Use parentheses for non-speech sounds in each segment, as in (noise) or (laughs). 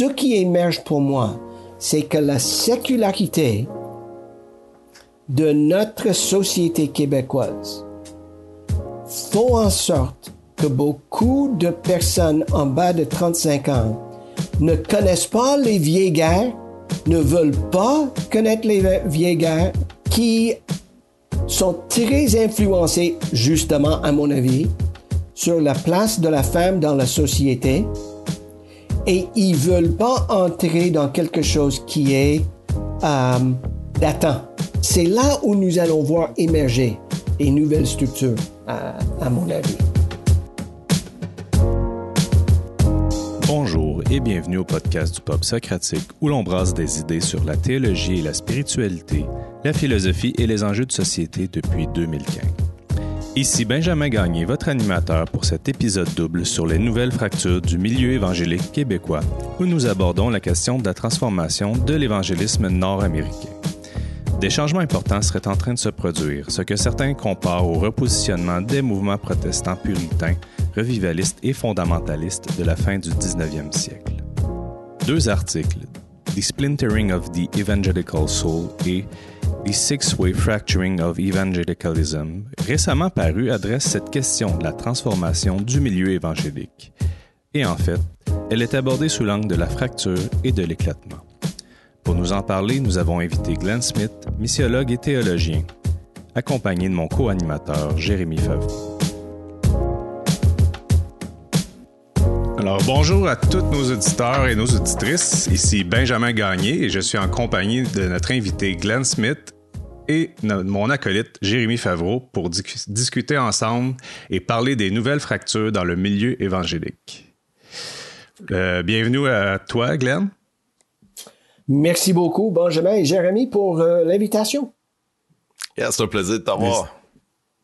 ce qui émerge pour moi, c'est que la sécularité de notre société québécoise font en sorte que beaucoup de personnes en bas de 35 ans ne connaissent pas les vieilles guerres, ne veulent pas connaître les vieilles guerres, qui sont très influencés, justement, à mon avis, sur la place de la femme dans la société et ils veulent pas entrer dans quelque chose qui est euh, datant. C'est là où nous allons voir émerger des nouvelles structures, à, à mon avis. Bonjour et bienvenue au podcast du Pop Socratique où l'on brasse des idées sur la théologie et la spiritualité, la philosophie et les enjeux de société depuis 2015. Ici Benjamin Gagné, votre animateur pour cet épisode double sur les nouvelles fractures du milieu évangélique québécois, où nous abordons la question de la transformation de l'évangélisme nord-américain. Des changements importants seraient en train de se produire, ce que certains comparent au repositionnement des mouvements protestants puritains, revivalistes et fondamentalistes de la fin du 19e siècle. Deux articles, The Splintering of the Evangelical Soul et The Six-Way Fracturing of Evangelicalism, récemment paru, adresse cette question de la transformation du milieu évangélique. Et en fait, elle est abordée sous l'angle de la fracture et de l'éclatement. Pour nous en parler, nous avons invité Glenn Smith, missiologue et théologien, accompagné de mon co-animateur Jérémy Favreau. Alors, bonjour à tous nos auditeurs et nos auditrices. Ici Benjamin Gagné et je suis en compagnie de notre invité Glenn Smith et mon acolyte Jérémy Favreau pour discuter ensemble et parler des nouvelles fractures dans le milieu évangélique. Euh, bienvenue à toi, Glenn. Merci beaucoup, Benjamin et Jérémy, pour euh, l'invitation. c'est un plaisir de t'avoir.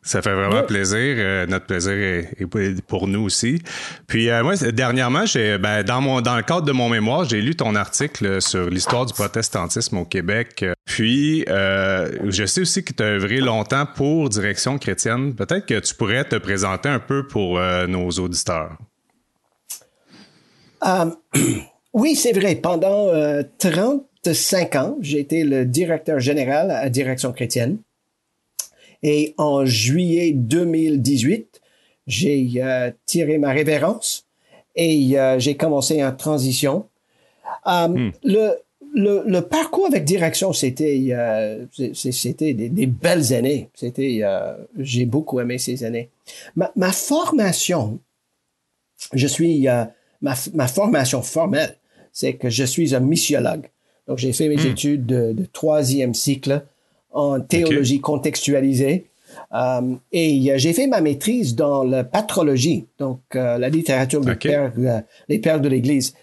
Ça fait vraiment plaisir. Euh, notre plaisir est, pour nous aussi. Puis euh, moi, dernièrement, j'ai, ben, dans mon dans le cadre de mon mémoire, j'ai lu ton article sur l'histoire du protestantisme au Québec. Puis euh, je sais aussi que tu as œuvré longtemps pour Direction chrétienne. Peut-être que tu pourrais te présenter un peu pour nos auditeurs. (clears throat) oui, c'est vrai. Pendant 35 ans, j'ai été le directeur général à Direction chrétienne. Et en juillet 2018, j'ai euh, tiré ma révérence et euh, j'ai commencé en transition. Euh, hmm. le, le, le, parcours avec direction, c'était c'était des, des, belles années. C'était j'ai beaucoup aimé ces années. Ma, ma formation, je suis ma, ma formation formelle, c'est que je suis un missiologue. Donc j'ai fait mes hmm. études de, de troisième cycle en théologie contextualisée. Euh, et j'ai fait ma maîtrise dans la patrologie, donc euh, la littérature des pères, euh, les pères de l'Église.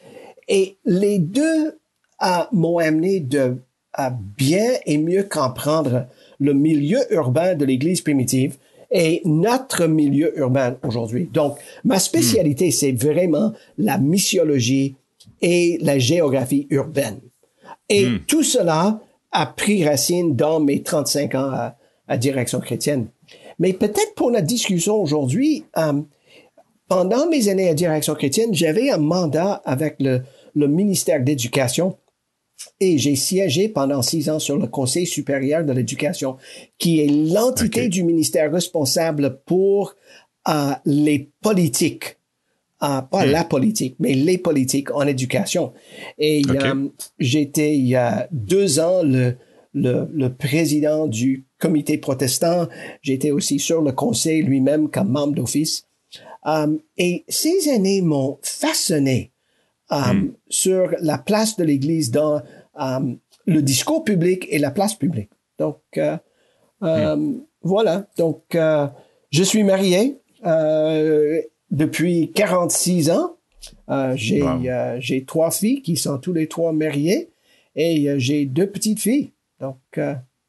Et les deux m'ont amené de, à bien et mieux comprendre le milieu urbain de l'Église primitive et notre milieu urbain aujourd'hui. Donc, ma spécialité, hmm. c'est vraiment la missiologie et la géographie urbaine. Et hmm. tout cela a pris racine dans mes 35 ans à, à direction chrétienne. Mais peut-être pour notre discussion aujourd'hui, euh, pendant mes années à direction chrétienne, j'avais un mandat avec le, le ministère d'éducation et j'ai siégé pendant six ans sur le Conseil supérieur de l'éducation, qui est l'entité du ministère responsable pour euh, les politiques. Pas hmm. la politique, mais les politiques en éducation. Et euh, j'étais il y a deux ans le, le, le président du comité protestant. J'étais aussi sur le conseil lui-même comme membre d'office. Um, et ces années m'ont façonné um, hmm. sur la place de l'Église dans um, le discours public et la place publique. Donc, euh, hmm. voilà. Donc, euh, je suis marié euh, depuis 46 ans. j'ai j'ai trois filles qui sont tous les trois mariées et j'ai deux petites filles. Donc,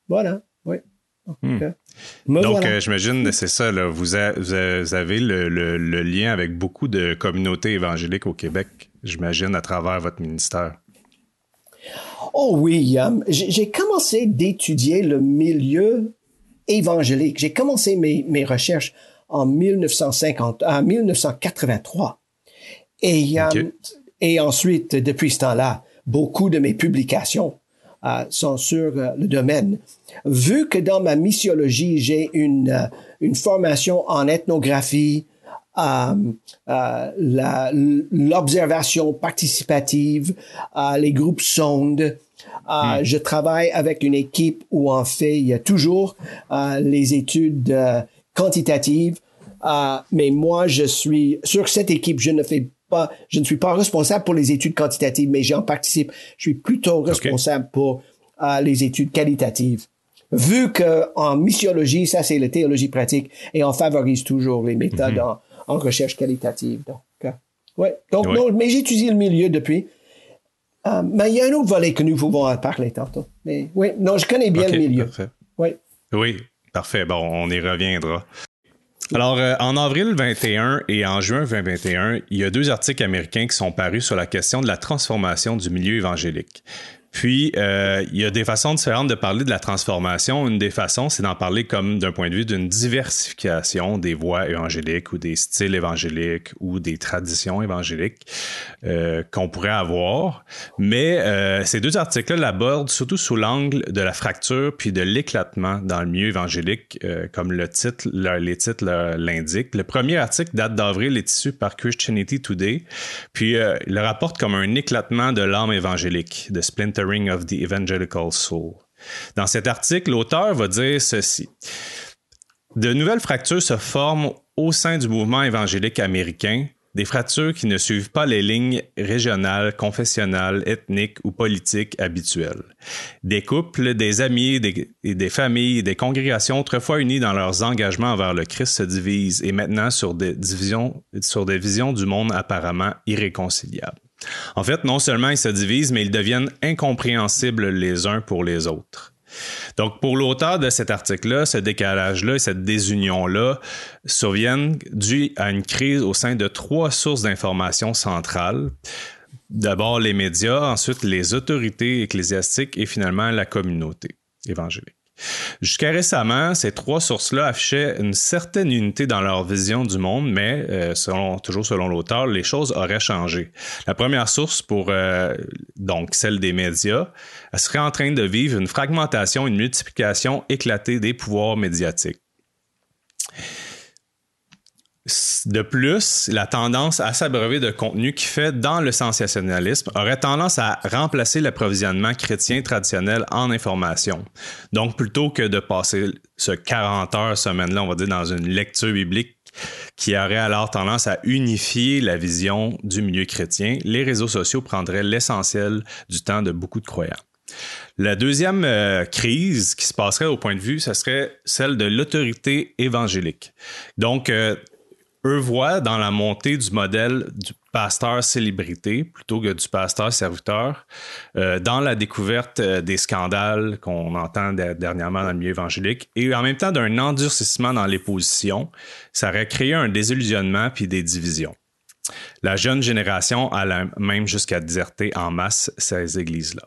voilà. Hmm. Donc, euh, j'imagine, c'est ça, là, vous, avez le, lien avec beaucoup de communautés évangéliques au Québec, j'imagine, à travers votre ministère. Oh oui, j'ai commencé d'étudier le milieu évangélique. J'ai commencé mes, recherches en 1950, 1983. Et um, et ensuite, depuis ce temps-là, beaucoup de mes publications euh, sont sur euh, le domaine. Vu que dans ma missiologie, j'ai une, euh, une formation en ethnographie, l'observation participative, les groupes sondes, hmm. Je travaille avec une équipe où en fait il y a toujours les études quantitatives, mais moi je suis sur cette équipe, je ne fais pas, je ne suis pas responsable pour les études quantitatives, mais j'en participe. Je suis plutôt responsable pour euh, les études qualitatives. Vu que en missiologie, ça c'est la théologie pratique, et on favorise toujours les méthodes mhm. en, recherche qualitative. Donc, euh, ouais. Donc non, mais j'étudie le milieu depuis. Euh, mais il y a un autre volet que nous pouvons en parler tantôt. Mais oui, non, je connais bien le milieu. Parfait. Oui. Oui, parfait. Bon, on y reviendra. Alors, euh, en avril 21 et en juin 2021, il y a deux articles américains qui sont parus sur la question de la transformation du milieu évangélique. Puis, euh, il y a des façons différentes de parler de la transformation. Une des façons, c'est d'en parler comme d'un point de vue d'une diversification des voies évangéliques ou des styles évangéliques ou des traditions évangéliques euh, qu'on pourrait avoir. Mais euh, ces deux articles-là l'abordent surtout sous l'angle de la fracture puis de l'éclatement dans le milieu évangélique, comme le titre, les titres l'indiquent. Le premier article date d'avril, est issu par Christianity Today, puis le rapporte comme un éclatement de l'âme évangélique, de splinter of the Evangelical Soul. Dans cet article, l'auteur va dire ceci. De nouvelles fractures se forment au sein du mouvement évangélique américain, des fractures qui ne suivent pas les lignes régionales, confessionnelles, ethniques ou politiques habituelles. Des couples, des amis, des, des familles, des congrégations autrefois unies dans leurs engagements envers le Christ se divisent et maintenant sur des, divisions, sur des visions du monde apparemment irréconciliables. En fait, non seulement ils se divisent, mais ils deviennent incompréhensibles les uns pour les autres. Donc, pour l'auteur de cet article-là, ce décalage-là et cette désunion-là surviennent dû à une crise au sein de trois sources d'information centrales. D'abord les médias, ensuite les autorités ecclésiastiques et finalement la communauté évangélique. Jusqu'à récemment, ces trois sources-là affichaient une certaine unité dans leur vision du monde, mais euh, toujours selon l'auteur, les choses auraient changé. La première source, pour euh, donc celle des médias, serait en train de vivre une fragmentation, une multiplication éclatée des pouvoirs médiatiques. De plus, la tendance à s'abreuver de contenu qui fait dans le sensationnalisme aurait tendance à remplacer l'approvisionnement chrétien traditionnel en information. Donc, plutôt que de passer ce 40 heures semaine-là, on va dire, dans une lecture biblique qui aurait alors tendance à unifier la vision du milieu chrétien, les réseaux sociaux prendraient l'essentiel du temps de beaucoup de croyants. La deuxième euh, crise qui se passerait au point de vue, ce serait celle de l'autorité évangélique. Donc, euh, eux voient dans la montée du modèle du pasteur célébrité plutôt que du pasteur serviteur, euh, dans la découverte euh, des scandales qu'on entend dernièrement dans le milieu évangélique et en même temps d'un endurcissement dans les positions, ça aurait créé un désillusionnement puis des divisions. La jeune génération a même jusqu'à déserter en masse ces églises-là.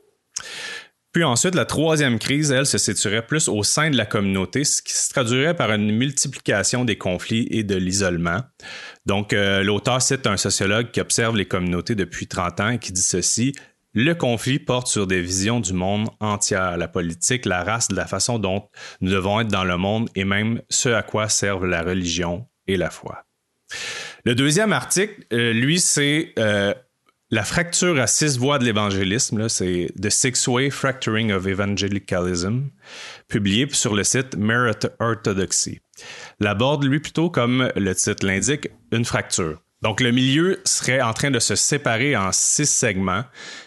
Puis ensuite, la troisième crise, elle, se situerait plus au sein de la communauté, ce qui se traduirait par une multiplication des conflits et de l'isolement. Donc, euh, l'auteur cite un sociologue qui observe les communautés depuis 30 ans et qui dit ceci. Le conflit porte sur des visions du monde entière, la politique, la race, la façon dont nous devons être dans le monde et même ce à quoi servent la religion et la foi. Le deuxième article, euh, lui, c'est euh, la fracture à six voies de l'évangélisme, c'est The Six Way Fracturing of Evangelicalism, publié sur le site Merit Orthodoxy. L'aborde, lui, plutôt comme le titre l'indique, une fracture. Donc, le milieu serait en train de se séparer en six segments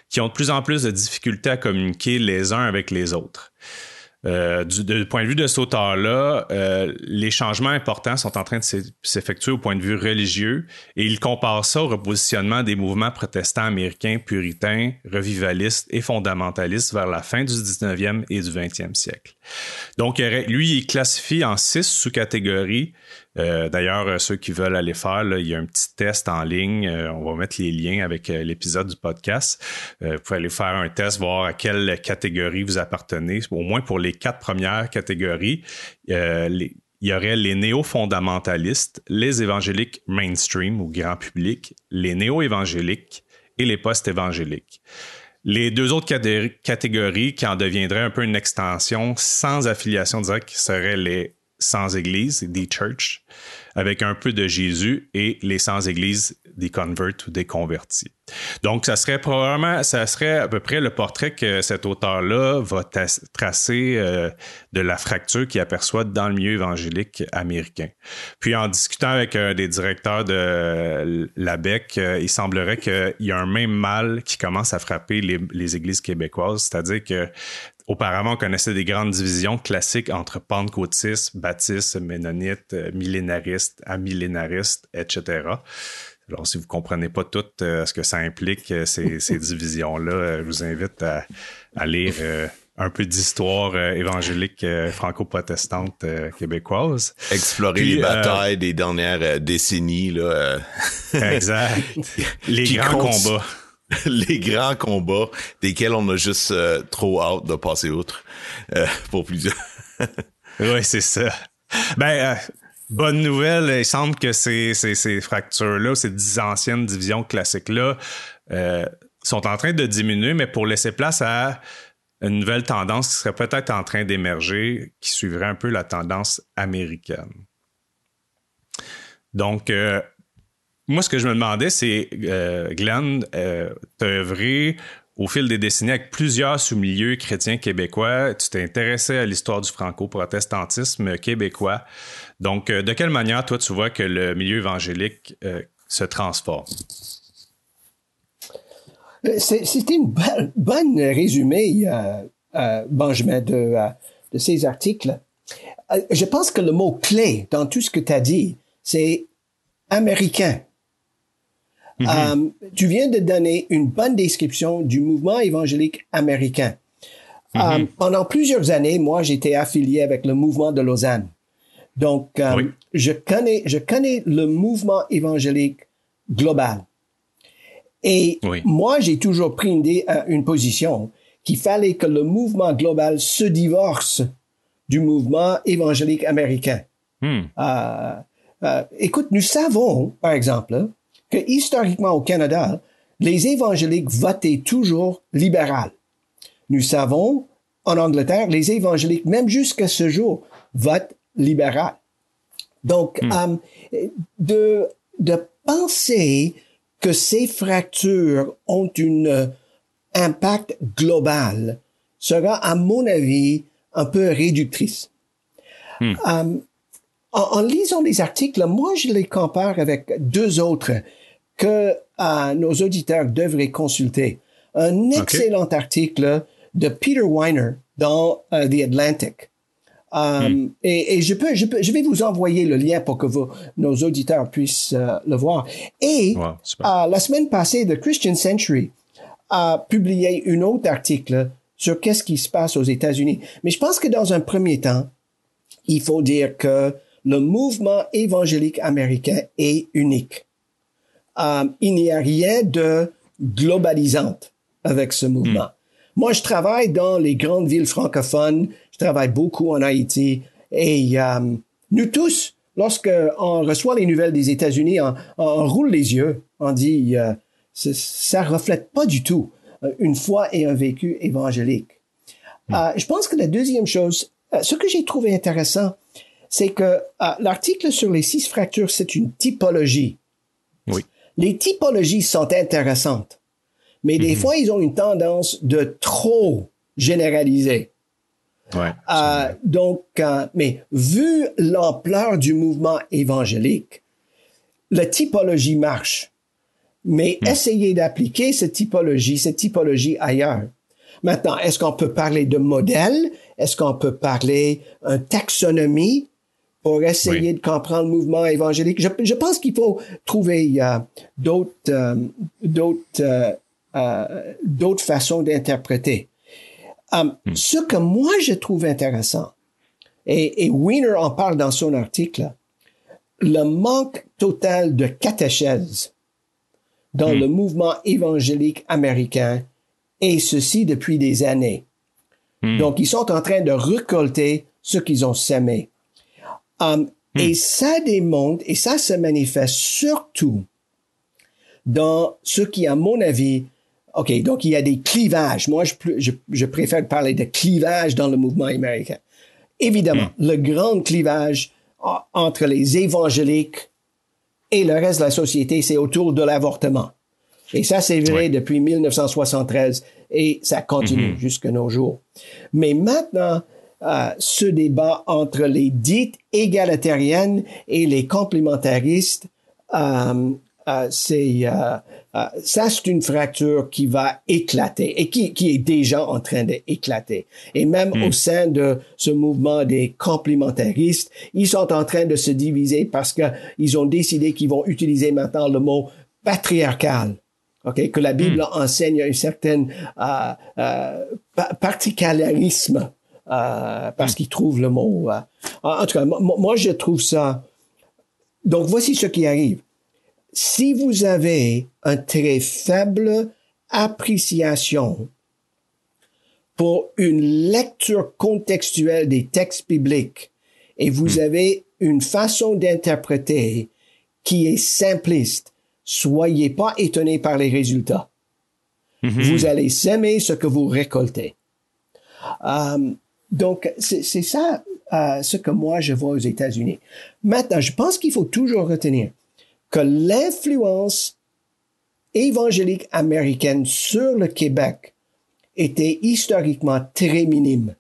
qui ont de plus en plus de difficultés à communiquer les uns avec les autres. Euh, du, point de vue de cet auteur-là, euh, les changements importants sont en train de s'effectuer au point de vue religieux et il compare ça au repositionnement des mouvements protestants américains puritains, revivalistes et fondamentalistes vers la fin du 19e et du 20e siècle. Donc, lui, il classifie en six sous-catégories euh, d'ailleurs, euh, ceux qui veulent aller faire, il y a un petit test en ligne. Euh, on va mettre les liens avec l'épisode du podcast. vous pouvez aller faire un test, voir à quelle catégorie vous appartenez. Au moins pour les quatre premières catégories, il y aurait les néo-fondamentalistes, les évangéliques mainstream ou grand public, les néo-évangéliques les postes évangéliques. Les deux autres catégories qui en deviendraient un peu une extension sans affiliation directe, seraient les sans église, des church, avec un peu de Jésus, et les sans église, des converts ou des convertis. Donc, ça serait probablement, ça serait à peu près le portrait que cet auteur-là va tracer euh, de la fracture qu'il aperçoit dans le milieu évangélique américain. Puis, en discutant avec des directeurs de l'ABEC, euh, il semblerait qu'il y a un même mal qui commence à frapper les, les églises québécoises, c'est-à-dire que Auparavant, on connaissait des grandes divisions classiques entre pentecôtistes, baptistes, ménonites, euh, millénaristes, amillénaristes, etc. Alors, si vous comprenez pas tout euh, ce que ça implique, euh, ces, (laughs) divisions-là, je vous invite à, lire un peu d'histoire évangélique franco-protestante québécoise. Explorer les batailles des dernières décennies. Là, exact. (laughs) les grands combats. (laughs) les grands combats desquels on a juste euh, trop hâte de passer outre euh, pour plusieurs. (laughs) oui, c'est ça. Ben, euh, bonne nouvelle, il semble que ces, ces, ces fractures-là, ces dix anciennes divisions classiques-là, sont en train de diminuer, mais pour laisser place à une nouvelle tendance qui serait peut-être en train d'émerger, qui suivrait un peu la tendance américaine. Donc, moi, ce que je me demandais, c'est, euh, Glenn, euh, tu as œuvré au fil des décennies avec plusieurs sous-milieux chrétiens québécois. Tu t'es intéressé à l'histoire du franco-protestantisme québécois. Donc, euh, de quelle manière, toi, tu vois que le milieu évangélique se transforme? C'était une bonne résumé, Benjamin, de, de ces articles. Je pense que le mot clé dans tout ce que tu as dit, c'est américain. Mm-hmm. Euh, tu viens de donner une bonne description du mouvement évangélique américain. Euh, pendant plusieurs années, moi, j'étais affilié avec le mouvement de Lausanne. Donc, euh, je connais, je connais le mouvement évangélique global. Et moi, j'ai toujours pris une, une position qu'il fallait que le mouvement global se divorce du mouvement évangélique américain. Mm. écoute, nous savons, par exemple, que historiquement au Canada, les évangéliques votaient toujours libéral. Nous savons, en Angleterre, les évangéliques, même jusqu'à ce jour, votent libéral. Donc, hmm. euh, de, de penser que ces fractures ont un euh, impact global sera, à mon avis, un peu réductrice. Hmm. Euh, en, en, lisant les articles, moi, je les compare avec deux autres que euh, nos auditeurs devraient consulter. Un excellent article de Peter Weiner dans euh, The Atlantic. Euh, hmm. et, je peux, je peux, je vais vous envoyer le lien pour que nos auditeurs puissent le voir. Et la semaine passée, The Christian Century a publié un autre article sur qu'est-ce qui se passe aux États-Unis. Mais je pense que dans un premier temps, il faut dire que le mouvement évangélique américain est unique. Euh, il n'y a rien de globalisante avec ce mouvement. Hmm. Moi, je travaille dans les grandes villes francophones, je travaille beaucoup en Haïti, et euh, nous tous, lorsque on reçoit les nouvelles des États-Unis, on, roule les yeux, on dit euh, ça reflète pas du tout une foi et un vécu évangélique. Hmm. je pense que la deuxième chose, ce que j'ai trouvé intéressant, c'est que l'article sur les six fractures, c'est une typologie. Oui les typologies sont intéressantes, mais des mhm. fois, ils ont une tendance de trop généraliser. Ouais, euh, donc, euh, mais vu l'ampleur du mouvement évangélique, la typologie marche. Mais hmm. essayez d'appliquer cette typologie, cette typologie ailleurs. Maintenant, est-ce qu'on peut parler de modèle? Est-ce qu'on peut parler une taxonomie? Pour essayer de comprendre le mouvement évangélique. Je, je pense qu'il faut trouver euh, d'autres euh, d'autres euh, d'autres façons d'interpréter. Um, hmm. Ce que moi je trouve intéressant, et, et Wiener en parle dans son article, le manque total de catéchèse dans hmm. le mouvement évangélique américain, et ceci depuis des années. Hmm. Donc, ils sont en train de récolter ce qu'ils ont semé. Um, et hmm. ça démontre, et ça se manifeste surtout dans ce qui, à mon avis, OK, donc il y a des clivages. Moi, je, je, je préfère parler de clivage dans le mouvement américain. Évidemment, hmm. le grand clivage entre les évangéliques et le reste de la société, c'est autour de l'avortement. Et ça, c'est vrai depuis 1973 et ça continue mm-hmm. jusqu'à nos jours. Mais maintenant, euh, ce débat entre les dites égalitariennes et les complémentaristes, euh, euh, c'est euh, euh, ça, c'est une fracture qui va éclater et qui, qui est déjà en train d'éclater. Et même au hmm. sein de ce mouvement des complémentaristes, ils sont en train de se diviser parce que ils ont décidé qu'ils vont utiliser maintenant le mot patriarcal. Okay, que la Bible hmm. enseigne un certain euh, euh, particularisme euh, parce hmm. qu'ils trouvent le mot. en tout cas, moi, je trouve ça. Donc, voici ce qui arrive si vous avez un très faible appréciation pour une lecture contextuelle des textes bibliques et vous hmm. avez une façon d'interpréter qui est simpliste, soyez pas étonné par les résultats. Mm-hmm. Vous allez s'aimer ce que vous récoltez. Euh, donc, c'est ça euh, ce que moi je vois aux États-Unis. Maintenant, je pense qu'il faut toujours retenir que l'influence évangélique américaine sur le Québec était historiquement très minime.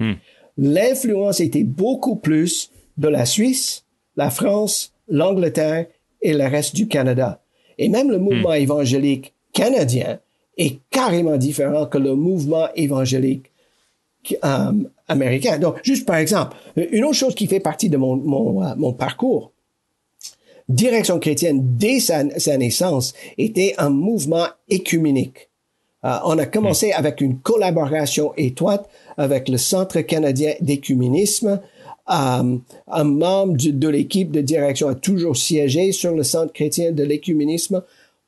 Hmm. L'influence était beaucoup plus de la Suisse, la France, l'Angleterre et le reste du Canada. Et même le mouvement hmm. évangélique canadien est carrément différent que le mouvement évangélique euh, américain. Donc, juste par exemple, une autre chose qui fait partie de mon, mon, euh, mon parcours, Direction chrétienne, dès sa, naissance, était un mouvement écuménique. Euh, on a commencé hmm. avec une collaboration étroite avec le Centre canadien d'écuménisme. Euh, un membre de, l'équipe de direction a toujours siégé sur le Centre chrétien de l'écuménisme.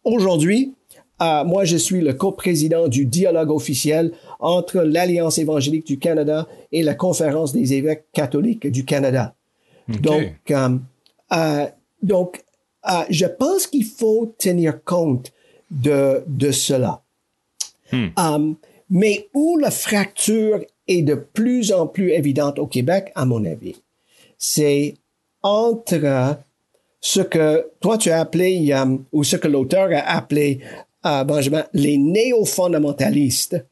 Aujourd'hui, euh, moi, je suis le coprésident du dialogue officiel entre l'Alliance évangélique du Canada et la Conférence des évêques catholiques du Canada. Donc, euh, donc, euh, je pense qu'il faut tenir compte de, de cela. Hmm. Euh, mais où la fracture est de plus en plus évidente au Québec, à mon avis, c'est entre ce que toi tu as appelé, euh, ou ce que l'auteur a appelé, Benjamin, les néo-fondamentalistes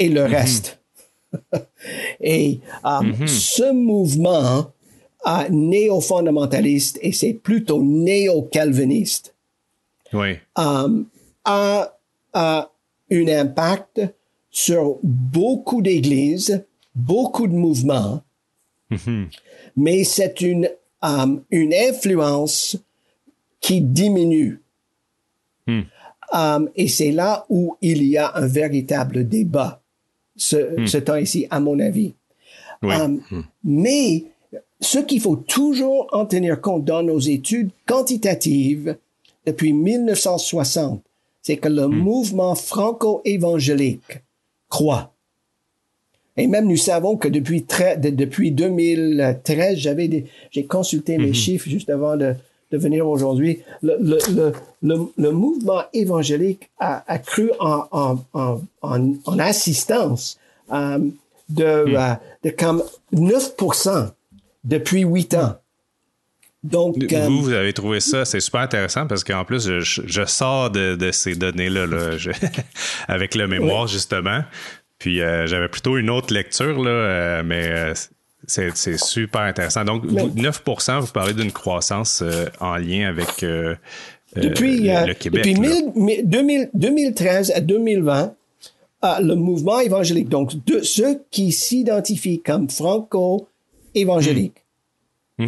et le hmm. reste. (laughs) et hmm. ce mouvement néo-fondamentaliste et c'est plutôt néo-calviniste, oui. Um, a, a un impact sur beaucoup d'églises, beaucoup de mouvements, mm-hmm. mais c'est une, um, une influence qui diminue. Mm. Um, et c'est là où il y a un véritable débat, ce, mm. ce temps ici, à mon avis. Oui. Um, mm. Mais ce qu'il faut toujours en tenir compte dans nos études quantitatives depuis 1960, c'est que le hmm. mouvement franco-évangélique croît. Et même nous savons que depuis, depuis 2013, j'avais j'ai consulté mes hmm. chiffres juste avant de, de venir aujourd'hui. Le, le, le, le, mouvement évangélique a, a cru en, en, en, en, assistance euh, de, hmm. euh, de comme 9% depuis huit ans. Donc, vous, euh, vous avez trouvé ça, c'est super intéressant parce qu'en plus, je, sors de, ces données-là (laughs) avec le mémoire, justement. Puis euh, j'avais plutôt une autre lecture, là, euh, mais c'est super intéressant. Donc, 9% vous parlez d'une croissance en lien avec depuis, le Québec. Depuis 2013 à 2020, le mouvement évangélique, donc de ceux qui s'identifient comme franco évangélique. Hmm.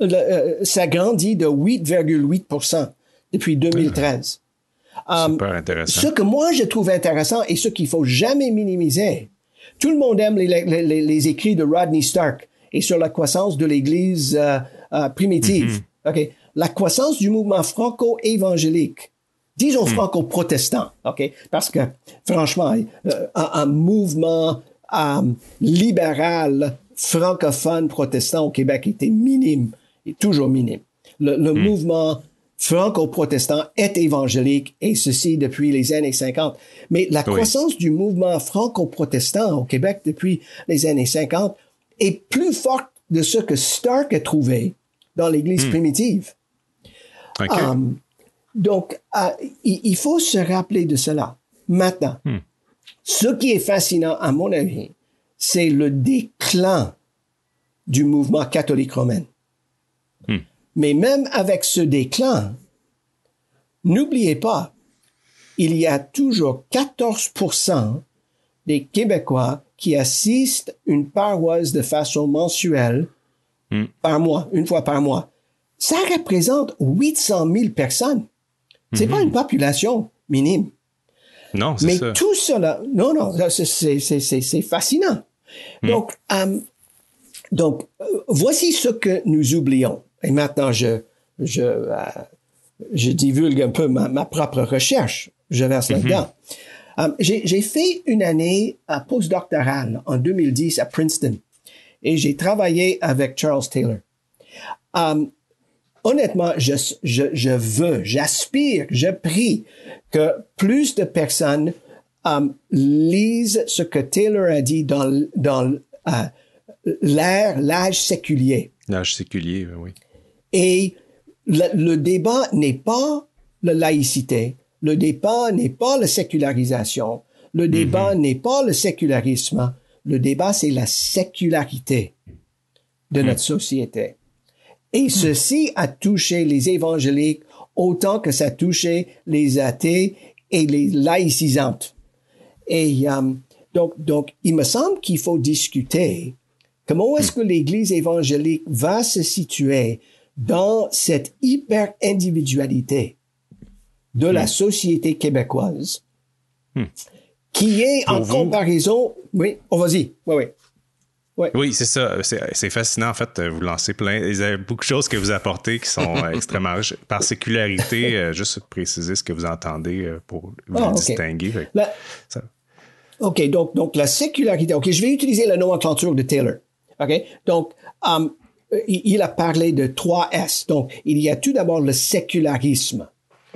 Euh, ça grandit de 8,8% depuis 2013. Ah. Super intéressant. Ce que moi je trouve intéressant et ce qu'il faut jamais minimiser, tout le monde aime les, les, les, écrits de Rodney Stark et sur la croissance de l'Église euh, euh, primitive. Mm-hmm. La croissance du mouvement franco-évangélique, disons mm. franco-protestant, parce que franchement, un, un, mouvement libéral francophone protestant au Québec était minime, et toujours minime. Le, hmm. mouvement franco-protestant est évangélique et ceci depuis les années 50. Mais la croissance du mouvement franco-protestant au Québec depuis les années 50 est plus forte de ce que Stark a trouvé dans l'Église hmm. primitive. Um, donc, uh, il, faut se rappeler de cela. Maintenant, hmm. ce qui est fascinant, à mon avis, c'est le déclin du mouvement catholique romain. Hmm. Mais même avec ce déclin, n'oubliez pas, il y a toujours 14% des Québécois qui assistent une paroisse de façon mensuelle hmm. par mois, une fois par mois. Ça représente 800 000 personnes. C'est pas hmm. une population minime. Non, c'est Mais tout cela, non, non, c'est fascinant. Donc, euh, donc, euh, voici ce que nous oublions. Et maintenant, je, je, euh, je divulgue un peu ma, propre recherche. Je verse mm-hmm. là-dedans. Um, j'ai fait une année à postdoctorale en 2010 à Princeton et j'ai travaillé avec Charles Taylor. Um, honnêtement, je, je, je veux, j'aspire, je prie que plus de personnes um, lisent ce que Taylor a dit dans, dans uh, l'ère, l'âge séculier. L'âge séculier, oui. Et le, débat n'est pas la laïcité, le débat n'est pas la sécularisation, le débat mhm. n'est pas le sécularisme, le débat c'est la sécularité de notre société. Et ceci a touché les évangéliques autant que ça a touché les athées et les laïcisantes. Et euh, donc, donc, il me semble qu'il faut discuter comment est-ce que l'Église évangélique va se situer dans cette hyper-individualité de la hmm. société québécoise, hmm. qui est en comparaison... Oui, on oh, vas-y. Oui, oui. Oui, c'est ça. C'est fascinant, en fait. Vous lancez plein. Il y a beaucoup de choses que vous apportez qui sont euh, extrêmement riches. Par sécularité, euh, juste préciser ce que vous entendez euh, pour vous ah, distinguer. OK, donc, donc la sécularité. OK, je vais utiliser la nomenclature de Taylor. OK, donc, um, il a parlé de trois S. Donc, il y a tout d'abord le sécularisme.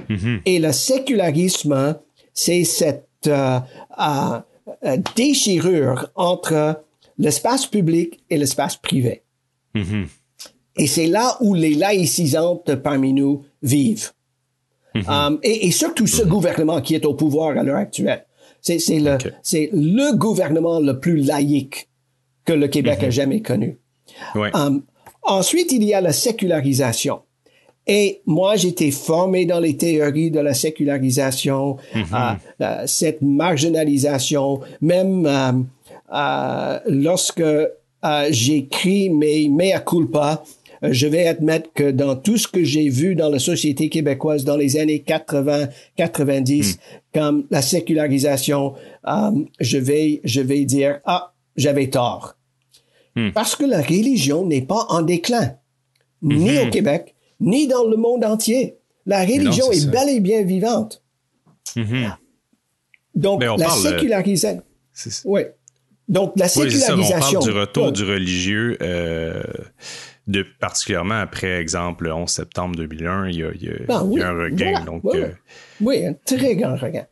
Mm-hmm. Et le sécularisme, c'est cette euh, euh, euh, déchirure entre l'espace public et l'espace privé. Mm-hmm. Et c'est là où les laïcisantes parmi nous vivent. Um, et, surtout ce gouvernement qui est au pouvoir à l'heure actuelle. C'est le, gouvernement le plus laïque que le Québec a jamais connu. Um, ensuite, il y a la sécularisation. Et moi, j'étais formé dans les théories de la sécularisation, euh, cette marginalisation, même euh, euh, lorsque j'écris mes mea culpa, je vais admettre que dans tout ce que j'ai vu dans la société québécoise dans les années 80, 90, mm. comme la sécularisation, je vais, je vais dire, ah, j'avais tort. Mm. Parce que la religion n'est pas en déclin, ni au Québec, ni dans le monde entier. La religion est, bel et bien vivante. Mm-hmm. Donc, la sécularisation. Oui. Donc, la sécularisation. on parle du retour du religieux, euh, de, particulièrement après, exemple, le 11 septembre 2001, il y a, il y a, ah un regain. Donc, euh, oui, un très grand regain.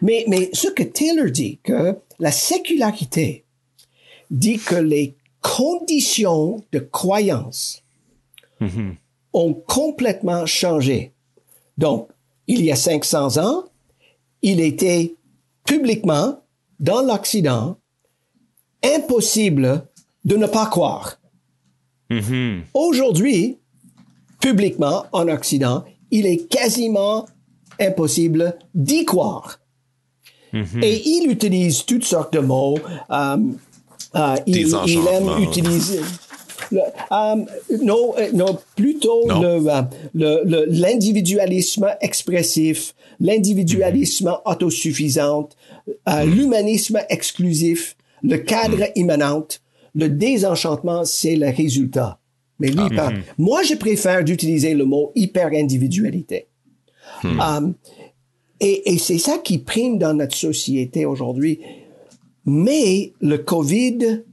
Mais, mais ce que Taylor dit, que la sécularité dit que les conditions de croyance mm-hmm ont complètement changé. Donc, il y a 500 ans, il était publiquement, dans l'Occident, impossible de ne pas croire. Mm-hmm. Aujourd'hui, publiquement, en Occident, il est quasiment impossible d'y croire. Mm-hmm. Et il utilise toutes sortes de mots. Euh, euh, il, il, aime utiliser Um, non, euh, non, plutôt euh, le, l'individualisme expressif, l'individualisme mm-hmm. autosuffisant, euh, l'humanisme exclusif, le cadre mm. immanent, le désenchantement, c'est le résultat. Mais lui, ah. mm-hmm. moi, je préfère d'utiliser le mot hyper-individualité. Hmm. Um, et, et c'est ça qui prime dans notre société aujourd'hui. Mais le COVID,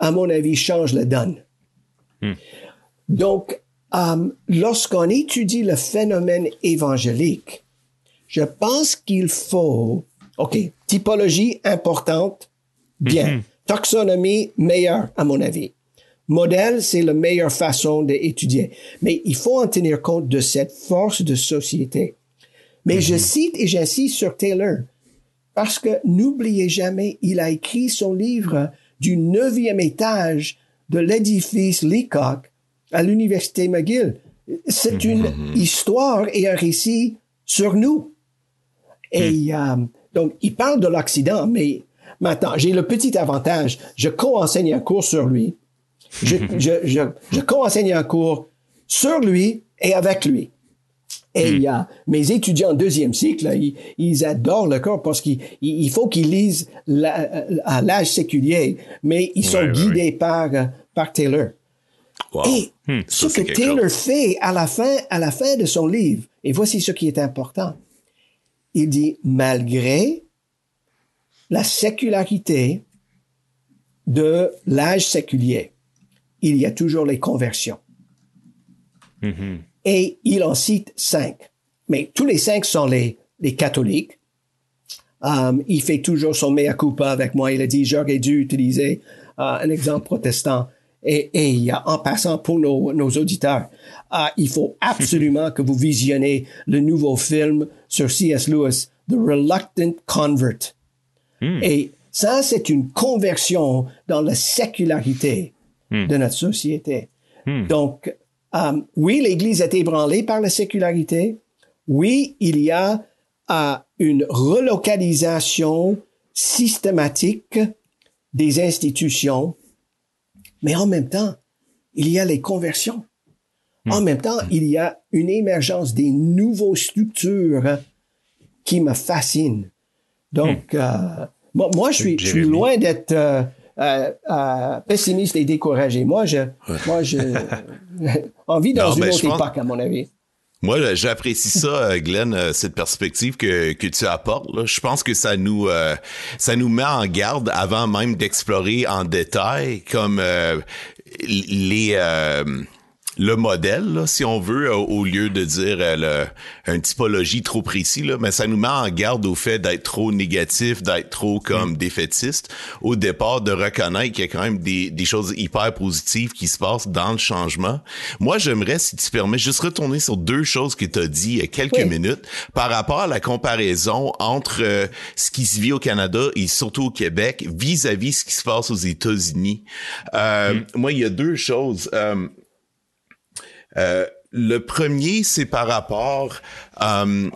à mon avis, change la donne. Hmm. Donc, euh, lorsqu'on étudie le phénomène évangélique, je pense qu'il faut, OK, typologie importante, bien. Taxonomie meilleure, à mon avis. Modèle, c'est la meilleure façon d'étudier. Mais il faut en tenir compte de cette force de société. Mais je cite et j'insiste sur Taylor, parce que n'oubliez jamais, il a écrit son livre du neuvième étage de l'édifice Leacock à l'université McGill. C'est une histoire et un récit sur nous. Et euh, donc, il parle de l'Occident, mais maintenant, j'ai le petit avantage, je co-enseigne un cours sur lui. Je, (laughs) je, je, je co-enseigne un cours sur lui et avec lui. Et il y a mes étudiants en deuxième cycle, ils, ils adorent le corps parce qu'il il faut qu'ils lisent la- à l'âge séculier, mais ils sont Ouais, ouais, guidés par, euh, par Taylor. Wow. Et Hmm, ce que Taylor chose. fait à la fin, à la fin de son livre, et voici ce qui est important. Il dit, malgré la sécularité de l'âge séculier, il y a toujours les conversions. Et il en cite cinq. Mais tous les cinq sont les, les catholiques. Um, il fait toujours son mea culpa avec moi. Il a dit, j'aurais dû utiliser euh, un exemple protestant. Et, et euh, en passant pour nos, nos auditeurs, euh, il faut absolument que vous visionnez le nouveau film sur C.S. Lewis, The Reluctant Convert. Et ça, c'est une conversion dans la sécularité de notre société. Donc, euh, oui, l'Église est ébranlée par la sécularité. Oui, il y a euh, une relocalisation systématique des institutions, mais en même temps, il y a les conversions. En même temps, il y a une émergence des nouveaux structures qui me fascinent. Donc, euh, moi, moi, je suis, je suis Jérémy. loin d'être euh, euh, euh, pessimiste et découragé. Moi, je, moi, je, on vit dans Non, une ben, autre pense- époque, à mon avis. Moi, j'apprécie ça, euh, Glenn, euh, cette perspective que, que tu apportes. Là. Je pense que ça nous euh, ça nous met en garde avant même d'explorer en détail comme euh, les euh, le modèle, là, si on veut, au, au lieu de dire euh, le, une typologie trop précis, là, mais ça nous met en garde au fait d'être trop négatif, d'être trop comme défaitiste. Au départ, de reconnaître qu'il y a quand même des, des choses hyper positives qui se passent dans le changement. Moi, j'aimerais, si tu permets, juste retourner sur deux choses que tu as dit il y a quelques Oui. minutes par rapport à la comparaison entre euh, ce qui se vit au Canada et surtout au Québec vis-à-vis ce qui se passe aux États-Unis. Euh, Moi, il y a deux choses. Euh, euh, le premier, c'est par rapport euh,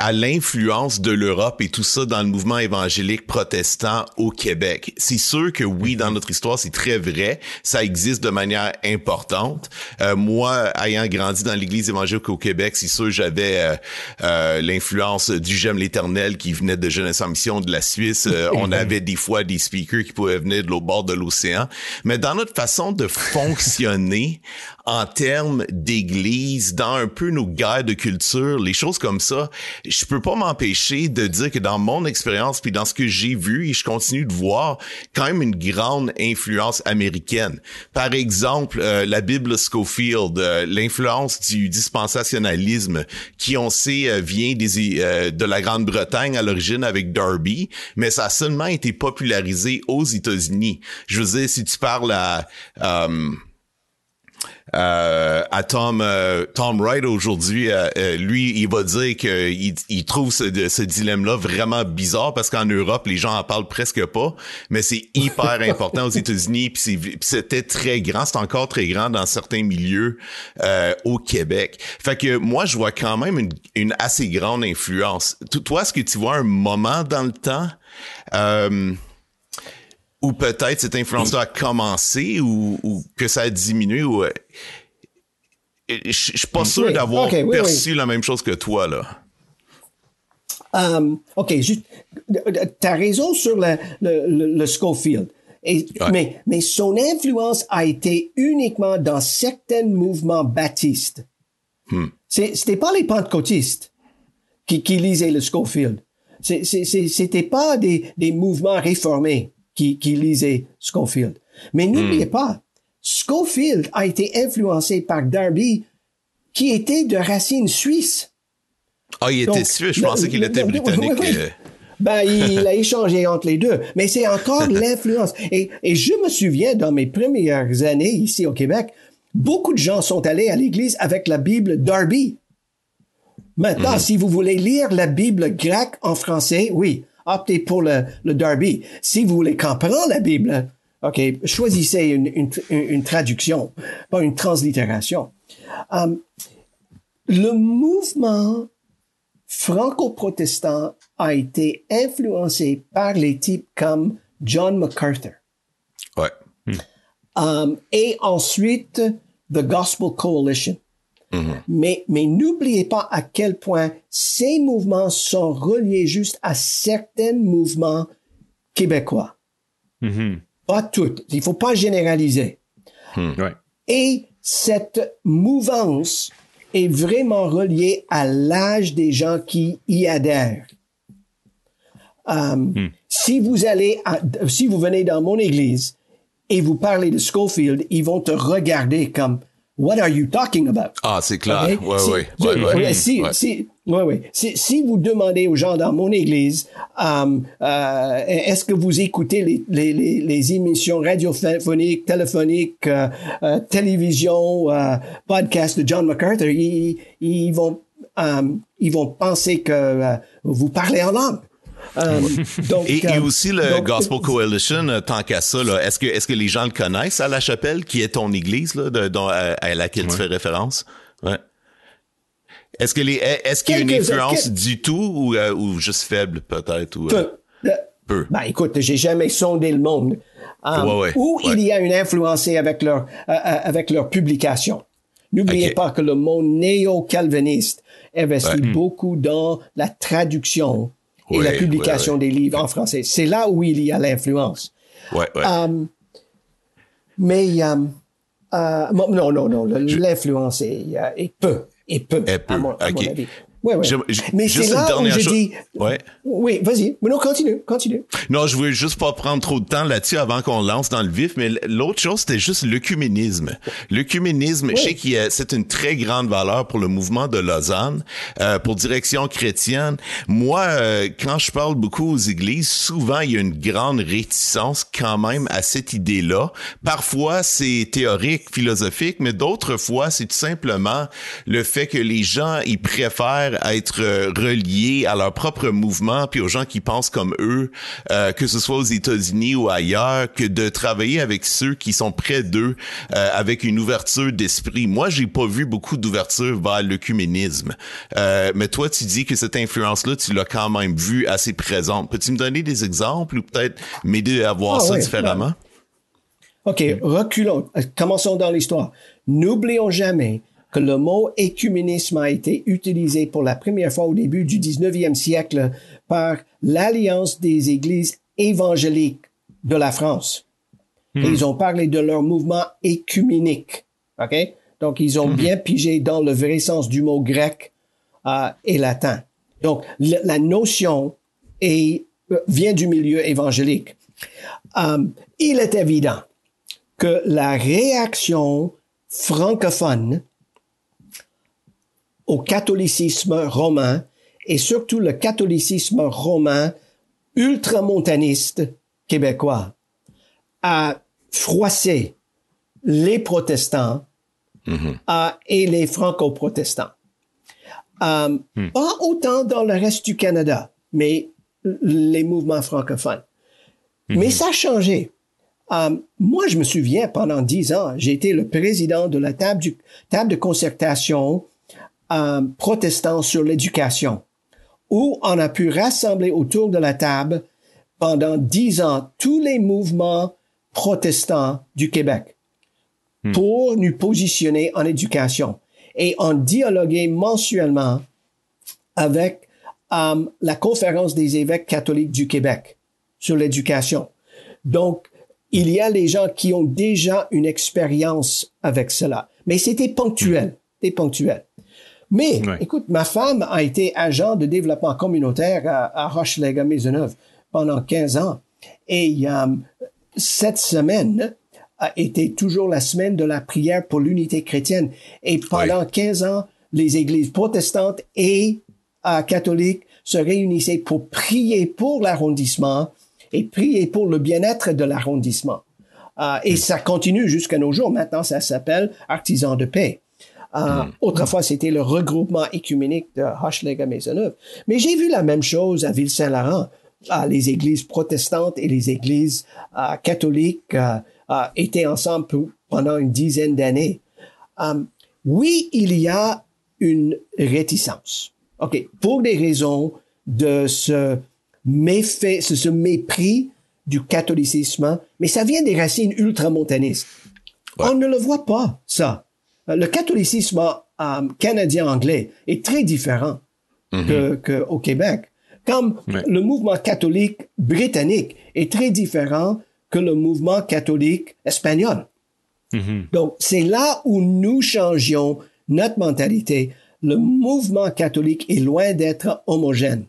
à l'influence de l'Europe et tout ça dans le mouvement évangélique protestant au Québec. C'est sûr que oui, dans notre histoire, c'est très vrai. Ça existe de manière importante. Euh, moi, ayant grandi dans l'Église évangélique au Québec, c'est sûr j'avais euh, euh, l'influence du J'aime l'Éternel qui venait de Jeunesse en Mission de la Suisse. (laughs) On avait des fois des speakers qui pouvaient venir de l'autre bord de l'océan. Mais dans notre façon de fonctionner en termes d'église, dans un peu nos guerres de culture, les choses comme ça, je peux pas m'empêcher de dire que dans mon expérience puis dans ce que j'ai vu et je continue de voir quand même une grande influence américaine. Par exemple, euh, la Bible Schofield, euh, l'influence du dispensationalisme qui on sait euh, vient des euh, de la Grande-Bretagne à l'origine avec Darby, mais ça a seulement été popularisé aux États-Unis. Je veux dire si tu parles à euh, à Tom euh, Tom Wright aujourd'hui, euh, euh, lui, il va dire qu'il il trouve ce, ce dilemme-là vraiment bizarre parce qu'en Europe, les gens en parlent presque pas, mais c'est hyper (laughs) important aux États-Unis, puis c'était très grand, c'est encore très grand dans certains milieux euh, au Québec. Fait que moi, je vois quand même une, une assez grande influence. To- Toi, est-ce que tu vois un moment dans le temps euh, ou peut-être cette influence-là a commencé ou, ou que ça a diminué ou euh, je suis pas sûr Oui, d'avoir oui, perçu la même chose que toi là. Um, OK, juste, t'as raison sur le, le, le, le Schofield. Et, Ouais. mais, mais son influence a été uniquement dans certains mouvements baptistes. C'est- C'était pas les pentecôtistes qui, qui lisaient le Schofield. C'était pas des, des mouvements réformés qui, qui lisaient Schofield. Mais n'oubliez pas, Schofield a été influencé par Darby qui était de racines suisses. Ah, il était suisse. Je pensais qu'il était britannique. Euh. Ben, il (laughs) a échangé entre les deux. Mais c'est encore l'influence. Et, et je me souviens, dans mes premières années ici au Québec, beaucoup de gens sont allés à l'église avec la Bible Darby. Maintenant, mhm. si vous voulez lire la Bible grecque en français, oui, optez pour le, le Darby. Si vous voulez comprendre la Bible, OK, choisissez une, une, une traduction, pas une translittération. Um, le mouvement franco-protestant a été influencé par les types comme John MacArthur. Ouais. Um, et ensuite, The Gospel Coalition. Mm-hmm. Mais, mais n'oubliez pas à quel point ces mouvements sont reliés juste à certains mouvements québécois. Mm-hmm. Pas toutes. Il faut pas généraliser. Mm. Et cette mouvance est vraiment reliée à l'âge des gens qui y adhèrent. Um, Si vous allez, si vous venez dans mon église et vous parlez de Schofield, ils vont te regarder comme What are you talking about? Ah, c'est clair. Okay? Ouais, si, ouais, ouais, Si, si. Si, si, vous demandez aux gens dans mon église, um, euh, est-ce que vous écoutez les, les, les, les émissions radiophoniques, téléphoniques, euh, euh, télévision, euh, podcast de John MacArthur, ils, ils vont, um, ils vont penser que euh, vous parlez en langue. Euh, et, euh, aussi le Gospel Coalition, euh, tant qu'à ça, est-ce que, les gens le connaissent à La Chapelle, qui est ton église, là, de, dont, à, laquelle tu fais référence? Ouais. Est-ce qu'il y a une influence du tout ou, ou juste faible, peut-être? Ou, peu. peu? Ben, écoute, j'ai jamais sondé le monde. Um, Ou il y a une influence avec leur, avec leur publication. N'oubliez pas que le monde néo-calviniste investit beaucoup dans la traduction et la publication des livres en français. C'est là où il y a l'influence. Ouais, ouais. Um, mais um, uh, non, non, non, l'influence est, est, peu, est peu, à mon, à mon avis. Ouais, ouais. Mais c'est là où je dis. Ouais. Oui, vas-y. Mais non, continue, continue. Non, je voulais juste pas prendre trop de temps là-dessus avant qu'on lance dans le vif, mais l'autre chose, c'était juste l'œcuménisme. L'œcuménisme, je sais que c'est une très grande valeur pour le mouvement de Lausanne, euh, pour direction chrétienne. Moi, euh, quand je parle beaucoup aux églises, souvent il y a une grande réticence quand même à cette idée-là. Parfois, c'est théorique, philosophique, mais d'autres fois, c'est tout simplement le fait que les gens, ils préfèrent à être euh, reliés à leur propre mouvement puis aux gens qui pensent comme eux, euh, que ce soit aux États-Unis ou ailleurs, que de travailler avec ceux qui sont près d'eux euh, avec une ouverture d'esprit. Moi, j'ai pas vu beaucoup d'ouverture vers l'œcuménisme. Euh, mais toi, tu dis que cette influence-là, tu l'as quand même vue assez présente. Peux-tu me donner des exemples ou peut-être m'aider à voir ah ça différemment? OK, reculons. Commençons dans l'histoire. N'oublions jamais que le mot écuménisme a été utilisé pour la première fois au début du 19e siècle par l'Alliance des églises évangéliques de la France. Hmm. ils ont parlé de leur mouvement écuménique. OK? Donc, ils ont hmm. bien pigé dans le vrai sens du mot grec euh, et latin. Donc, la notion est, euh, vient du milieu évangélique. Euh, il est évident que la réaction francophone au catholicisme romain et surtout le catholicisme romain ultramontaniste québécois a froissé les protestants mm-hmm. et les franco-protestants. Euh, hmm. Pas autant dans le reste du Canada, mais les mouvements francophones. Mm-hmm. Mais ça a changé. Euh, moi, je me souviens, pendant dix ans, j'ai été le président de la table, du, table de concertation euh, protestants sur l'éducation, où on a pu rassembler autour de la table pendant dix ans tous les mouvements protestants du Québec hmm. pour nous positionner en éducation. Et on dialoguait mensuellement avec euh, la conférence des évêques catholiques du Québec sur l'éducation. Donc, il y a les gens qui ont déjà une expérience avec cela. Mais c'était ponctuel. C'était ponctuel. Mais, écoute, ma femme a été agent de développement communautaire à, à Maisonneuve pendant 15 ans. Et euh, cette semaine, a été toujours la semaine de la prière pour l'unité chrétienne. Et pendant 15 ans, les églises protestantes et euh, catholiques se réunissaient pour prier pour l'arrondissement et prier pour le bien-être de l'arrondissement. Euh, et ça continue jusqu'à nos jours. Maintenant, ça s'appelle Artisans de paix. Euh, hmm. Autrefois, c'était le regroupement écuménique de Hochelaga Maisonneuve. Mais j'ai vu la même chose à Ville-Saint-Laurent. Euh, les églises protestantes et les églises euh, catholiques étaient ensemble pendant une dizaine d'années. oui, il y a une réticence. OK, pour des raisons de ce méfait, ce, ce mépris du catholicisme, mais ça vient des racines ultramontanistes. On ne le voit pas, ça. Le catholicisme euh, canadien-anglais est très différent mm-hmm. que, au Québec. Comme le mouvement catholique britannique est très différent que le mouvement catholique espagnol. Mm-hmm. Donc, c'est là où nous changions notre mentalité. Le mouvement catholique est loin d'être homogène.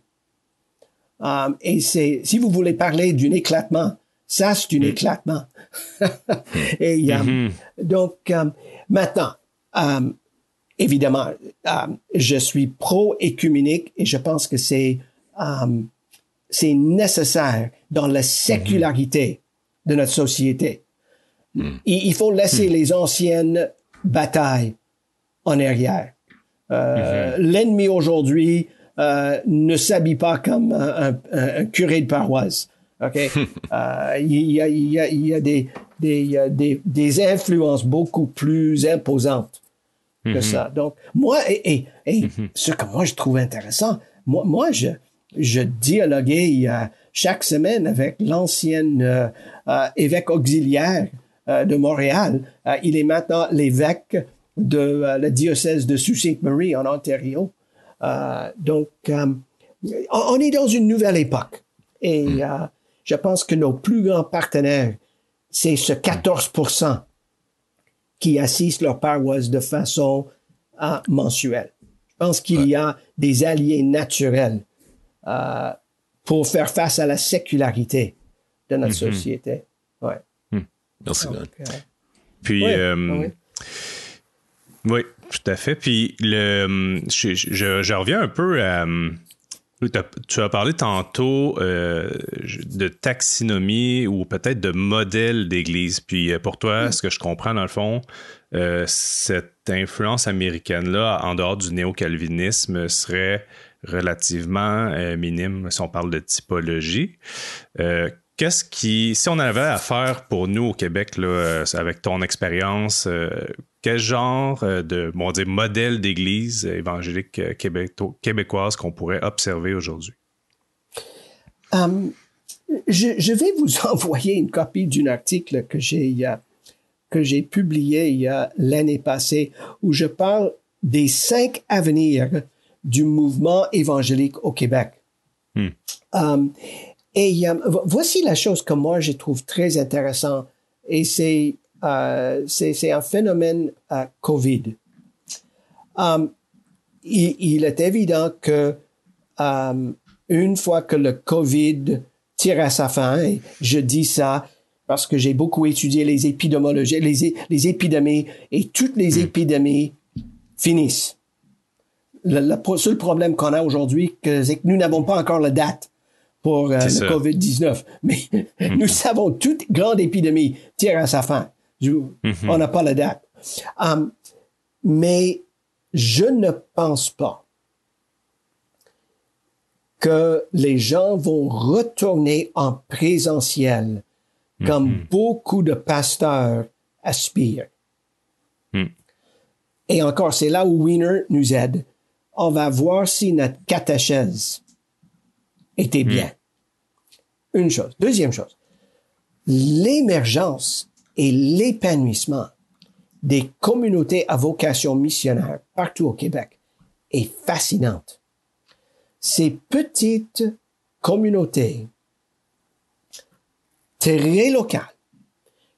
Um, et c'est, si vous voulez parler d'un éclatement, ça c'est un mm. éclatement. (laughs) et mm-hmm. donc um, maintenant, um, évidemment, je suis pro écuménique et je pense que c'est c'est nécessaire dans la sécularité mm-hmm. de notre société. Mm. Il, faut laisser mm. les anciennes batailles en arrière. Euh. L'ennemi aujourd'hui euh, ne s'habille pas comme un, curé de paroisse. OK? (laughs) Euh, il, y a, il, y a, il y a des, des, des, des influences beaucoup plus imposantes que mm-hmm. ça. Donc, moi, et, et, mm-hmm. ce que moi je trouve intéressant, moi, moi je, je dialoguais euh, chaque semaine avec l'ancienne évêque auxiliaire de Montréal. il est maintenant l'évêque de la diocèse de Sault Ste. Marie en Ontario. Euh, donc, euh, on est dans une nouvelle époque. Et euh, je pense que nos plus grands partenaires, c'est ce 14 qui assistent leur paroisse de façon mensuelle. Je pense qu'il y a des alliés naturels pour faire face à la sécularité de notre hmm. société. Ouais. Hmm. Merci. Puis, oui, tout à fait. Puis le, je, je, reviens un peu à. Tu as parlé tantôt euh, de taxinomie ou peut-être de modèle d'église. Puis euh, pour toi, ce que je comprends dans le fond, euh, cette influence américaine-là, en dehors du néo-calvinisme, serait relativement minime si on parle de typologie. Qu'est-ce qui, si on avait à faire pour nous au Québec, là, avec ton expérience, quel genre euh, de bon, modèle d'église évangélique euh, québécoise qu'on pourrait observer aujourd'hui? Um, je, vais vous (laughs) envoyer une copie d'un article que j'ai que j'ai publié il y a l'année passée où je parle des cinq avenirs du mouvement évangélique au Québec. Hmm. Um, et voici la chose que moi je trouve très intéressant et c'est euh, c'est un phénomène à COVID. Um, il, est évident que um, une fois que le COVID tire à sa fin, et je dis ça parce que j'ai beaucoup étudié les épidémiologies, les, les épidémies, et toutes les hmm. épidémies finissent. Le, seul problème qu'on a aujourd'hui, c'est que nous n'avons pas encore la date pour euh, le COVID-19. Mais hmm. (laughs) nous savons toute grande épidémie tire à sa fin. Mm-hmm. On n'a pas la date. Um, mais je ne pense pas que les gens vont retourner en présentiel comme mm-hmm. beaucoup de pasteurs aspirent. Mm. Et encore, c'est là où Wiener nous aide. On va voir si notre catéchèse était bien. Mm. Une chose. Deuxième chose. L'émergence et l'épanouissement des communautés à vocation missionnaire partout au Québec est fascinante. Ces petites communautés très locales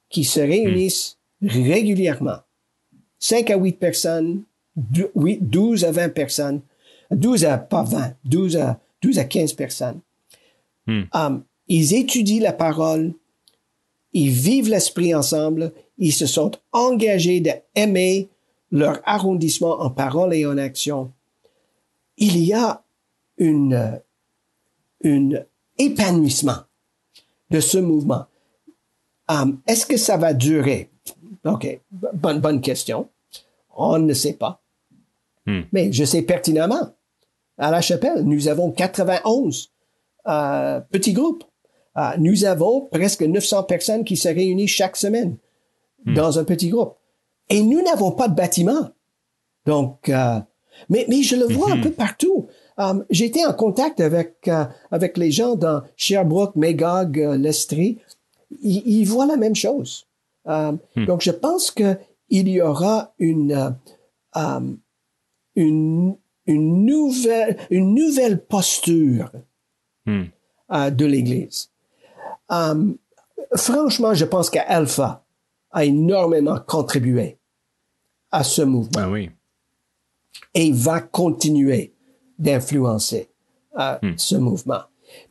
qui se réunissent régulièrement, 5 à 8 personnes, 12 à 20 personnes, 12 à pas 20, 12 à, 12 à 15 personnes. Hmm. Um, ils étudient la parole, ils vivent l'esprit ensemble, ils se sont engagés d'aimer leur arrondissement en parole et en action. Il y a une, une épanouissement de ce mouvement. Um, Est-ce que ça va durer? OK, bonne, bonne question. On ne sait pas. Hmm. Mais je sais pertinemment. À la chapelle, nous avons 91 euh, petits groupes. Euh, nous avons presque 900 personnes qui se réunissent chaque semaine dans un petit groupe. Et nous n'avons pas de bâtiment. Donc, euh, mais, mais je le vois un peu partout. Um, été en contact avec, euh, avec les gens dans Sherbrooke, Magog, euh, Lestrie. Ils, ils voient la même chose. Um, Donc, je pense que il y aura une, euh, um, une, une nouvelle, une nouvelle posture Hmm. euh, de l'Église. Um, franchement, je pense qu'Alpha a énormément contribué à ce mouvement Ah oui. et va continuer d'influencer euh, ce mouvement.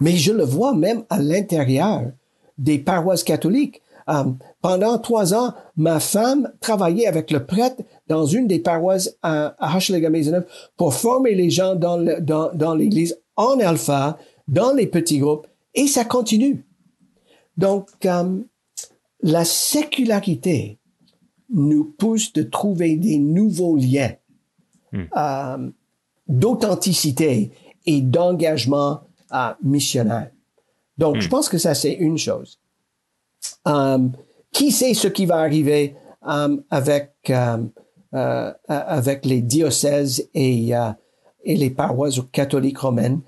Mais je le vois même à l'intérieur des paroisses catholiques. Euh, pendant trois ans, ma femme travaillait avec le prêtre dans une des paroisses à, à Maisonneuve pour former les gens dans le- dans, dans l'Église en alpha, dans les petits groupes, et ça continue. Donc, euh, la sécularité nous pousse de trouver des nouveaux liens euh, d'authenticité et d'engagement euh, missionnaire. Donc, je pense que ça, c'est une chose. Euh, qui sait ce qui va arriver avec, avec les diocèses et, et les paroisses catholiques romaines?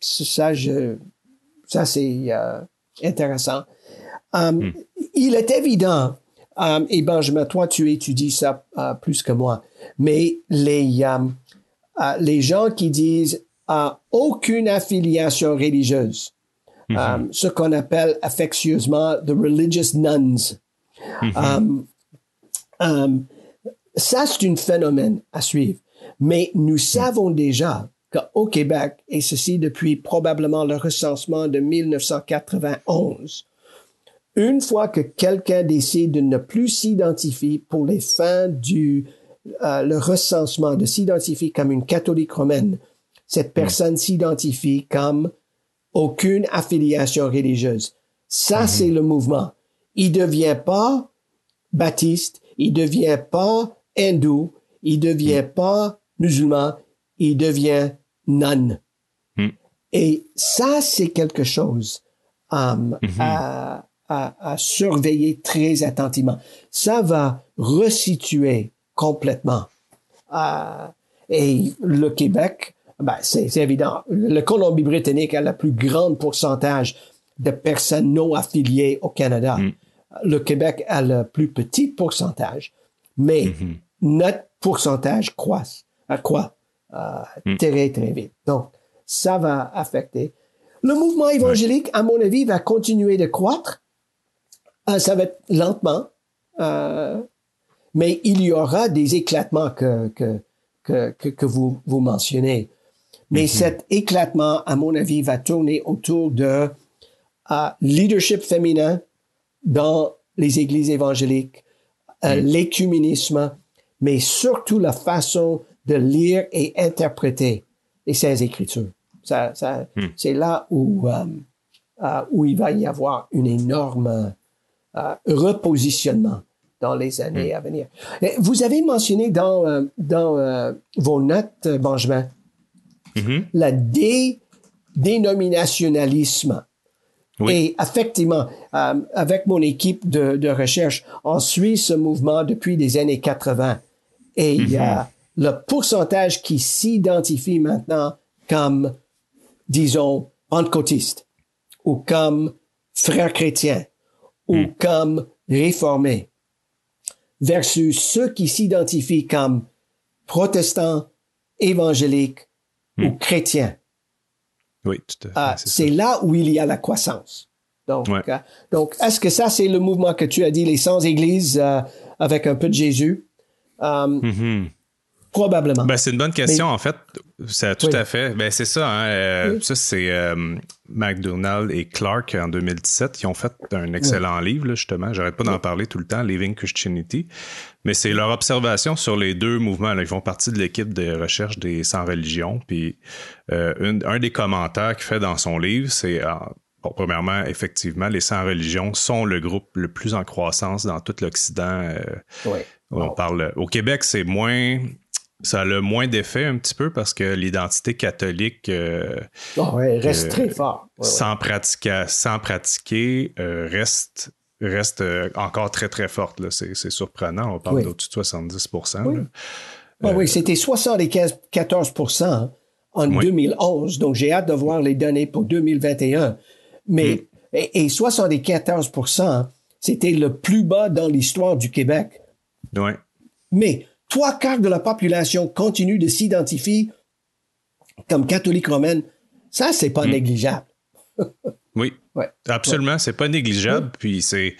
Ça, je, ça c'est intéressant. Euh, Il est évident, euh, et Benjamin, toi, tu étudies ça euh, plus que moi, mais les, euh, euh, les gens qui disent euh, aucune affiliation religieuse, euh, ce qu'on appelle affectueusement the religious nuns. Euh, ça, c'est un phénomène à suivre. Mais nous savons déjà qu'au Québec, et ceci depuis probablement le recensement de 1991, une fois que quelqu'un décide de ne plus s'identifier pour les fins du euh, le recensement, de s'identifier comme une catholique romaine, cette personne s'identifie comme aucune affiliation religieuse. Ça, c'est le mouvement. Il devient pas baptiste, il devient pas hindou, il devient pas musulman, il devient non. Mm. Et ça, c'est quelque chose um, à, à, à surveiller très attentivement. Ça va resituer complètement. Euh, et le Québec, ben, c'est évident. Le Colombie-Britannique a le plus grand pourcentage de personnes non affiliées au Canada. Le Québec a le plus petit pourcentage, mais notre pourcentage euh, croît euh, très, très vite. Donc, ça va affecter. Le mouvement évangélique, à mon avis, va continuer de croître. Euh, ça va être lentement, euh, mais il y aura des éclatements que, que, que, que, vous, vous mentionnez. Mais cet éclatement, à mon avis, va tourner autour de euh, leadership féminin dans les églises évangéliques, euh, l'écuménisme, mais surtout la façon de lire et interpréter les Saintes Écritures. Ça, ça, C'est là où, euh, euh, où il va y avoir une énorme euh, repositionnement dans les années à venir. Vous avez mentionné dans, euh, dans euh, vos notes, euh, Benjamin, Mhm. la dé dénominationnalisme. Oui. Et effectivement, euh, avec mon équipe de, de recherche, on suit ce mouvement depuis les années 80. Et il y a le pourcentage qui s'identifie maintenant comme, disons, pentecôtiste, ou comme frère chrétien, ou comme réformé, versus ceux qui s'identifient comme protestants, évangéliques ou chrétiens. Oui, tout à fait. Ah, c'est là où il y a la croissance. Donc, Ouais. euh, donc est-ce que ça, c'est le mouvement que tu as dit, les 100 églises euh, avec un peu de Jésus? Euh. Mhm. Probablement. Ben, c'est une bonne question, en fait. C'est tout à fait. Ben, c'est ça. Hein, euh, Ça, c'est euh, McDonald et Clark en 2017 qui ont fait un excellent livre, justement. J'arrête pas d'en parler tout le temps, Living Christianity. Mais c'est leur observation sur les deux mouvements. Ils font partie de l'équipe de recherche des sans religion. Puis euh, un des commentaires qu'il fait dans son livre, c'est Bon, premièrement, effectivement, les sans religion sont le groupe le plus en croissance dans tout l'Occident. oui. On parle au Québec, c'est moins ça a le moins d'effet un petit peu parce que l'identité catholique euh, oh, reste très fort. sans, Pratiquer, sans pratiquer euh, reste, reste euh, encore très très forte. C'est, surprenant. On parle d'au-dessus de 70 Oui, oui c'était 74% en 2011. Donc j'ai hâte de voir les données pour 2021. Mais mm. et, et 74% c'était le plus bas dans l'histoire du Québec. Oui. Mais trois quarts de la population continue de s'identifier comme catholique romaine. Ça, c'est pas hmm. négligeable. (laughs) oui. Absolument, c'est pas négligeable. Puis c'est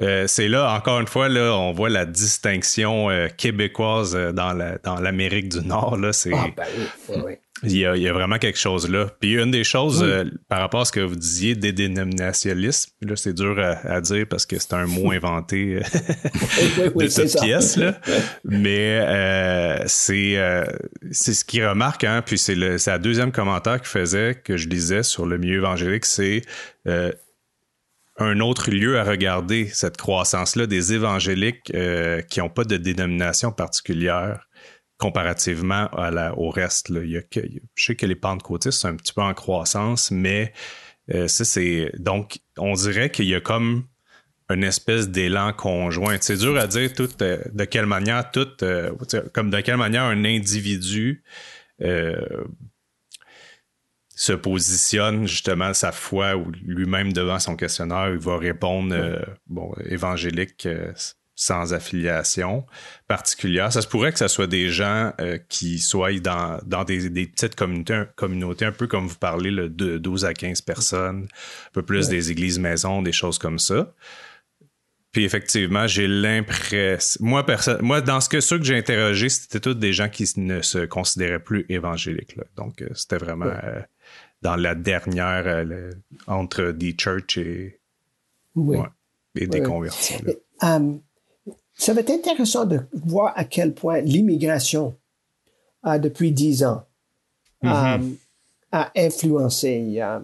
euh, c'est là, encore une fois, là, on voit la distinction euh, québécoise euh, dans l'Amérique du Nord. Là, c'est, ah, ben il y, a, vraiment quelque chose là. Puis une des choses euh, par rapport à ce que vous disiez des dénominationnistes, là c'est dur à, dire parce que c'est un mot (laughs) inventé euh, de cette pièce là. Mais euh, c'est c'est ce qui remarque hein. Puis c'est le c'est deuxième commentaire qu'il faisait que je lisais sur le milieu évangélique, c'est un autre lieu à regarder cette croissance là des évangéliques qui n'ont pas de dénomination particulière comparativement au reste. Il y a que, je sais que les pentecôtistes sont un petit peu en croissance, mais euh, ça, c'est. Donc, on dirait qu'il y a comme une espèce d'élan conjoint. C'est dur à dire tout, euh, de quelle manière tout, euh, comme de quelle manière un individu se positionne justement sa foi ou lui-même devant son questionnaire, il va répondre bon évangélique sans affiliation particulière. Ça se pourrait que ce soit des gens euh, qui soient dans, dans des, petites communautés, communautés, un peu comme vous parlez, de 12 à 15 personnes, un peu plus des églises maisons, des choses comme ça. Puis effectivement, j'ai l'impression. Moi, moi, dans ce que ceux que j'ai interrogés, c'était tous des gens qui ne se considéraient plus évangéliques. Donc, euh, c'était vraiment euh, dans la dernière entre des church et, et des conversions. Ça va être intéressant de voir à quel point l'immigration, depuis dix ans, mm-hmm. euh, a influencé euh,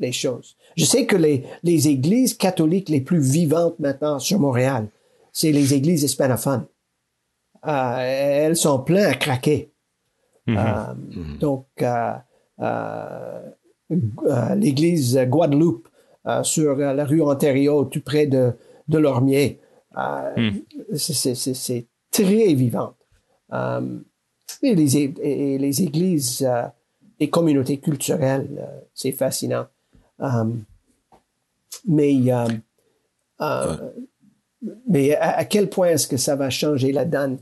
les choses. Je sais que les, les églises catholiques les plus vivantes maintenant sur Montréal, c'est les églises hispanophones. Euh, elles sont pleines à craquer. Mm-hmm. Mm-hmm. Donc, l'église Guadeloupe sur la rue Ontario, tout près de, de Lormier, euh. C'est très vivant. Euh, et, les, et, les, églises, euh, les communautés culturelles, c'est fascinant. mais mais à, quel point est-ce que ça va changer la donne?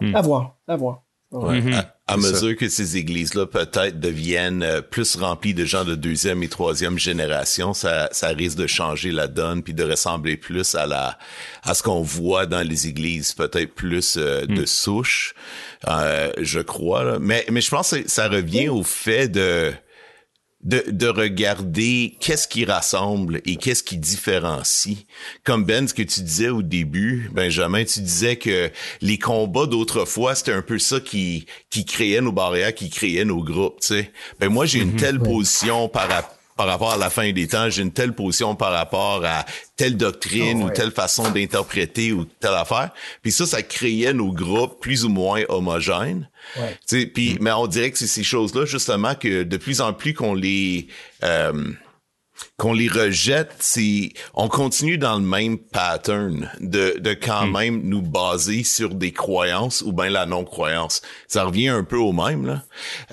Hmm. À voir, à voir. Mhm. À, mesure que ces églises-là peut-être deviennent euh, plus remplies de gens de deuxième et troisième génération, ça, ça risque de changer la donne puis de ressembler plus à la à ce qu'on voit dans les églises, peut-être plus euh, de mm. souche, euh, je crois. Mais mais je pense que ça revient au fait de de, de regarder qu'est-ce qui rassemble et qu'est-ce qui différencie. Comme Ben, ce que tu disais au début, Benjamin, tu disais que les combats d'autrefois, c'était un peu ça qui, qui créait nos barrières, qui créait nos groupes, tu sais. Ben moi, j'ai une mhm. telle position par rapport par rapport à la fin des temps, j'ai une telle position par rapport à telle doctrine ah ou telle façon d'interpréter ou telle affaire. Puis ça, ça créait nos groupes plus ou moins homogènes. Ouais. Puis, mm. mais on dirait que c'est ces choses-là justement que de plus en plus qu'on les euh, qu'on les rejette, c'est on continue dans le même pattern de, de quand hmm. même nous baser sur des croyances ou bien la non-croyance. Ça revient un peu au même là,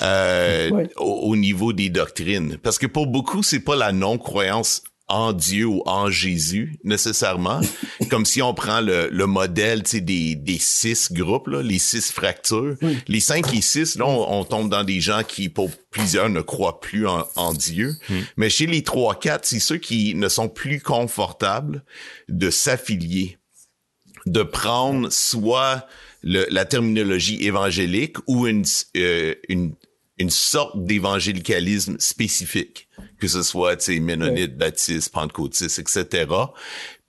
euh, au, niveau des doctrines, parce que pour beaucoup c'est pas la non-croyance en Dieu ou en Jésus nécessairement. (laughs) Comme si on prend le, le modèle des, des six groupes, là, les six fractures. Les cinq et six, là, on, tombe dans des gens qui, pour plusieurs, ne croient plus en, en Dieu. Hmm. Mais chez les trois, quatre, c'est ceux qui ne sont plus confortables de s'affilier, de prendre soit la terminologie évangélique ou une, euh, une, une sorte d'évangélicalisme spécifique, que ce soit, tu sais, ménonite, baptiste, pentecôtiste, etc.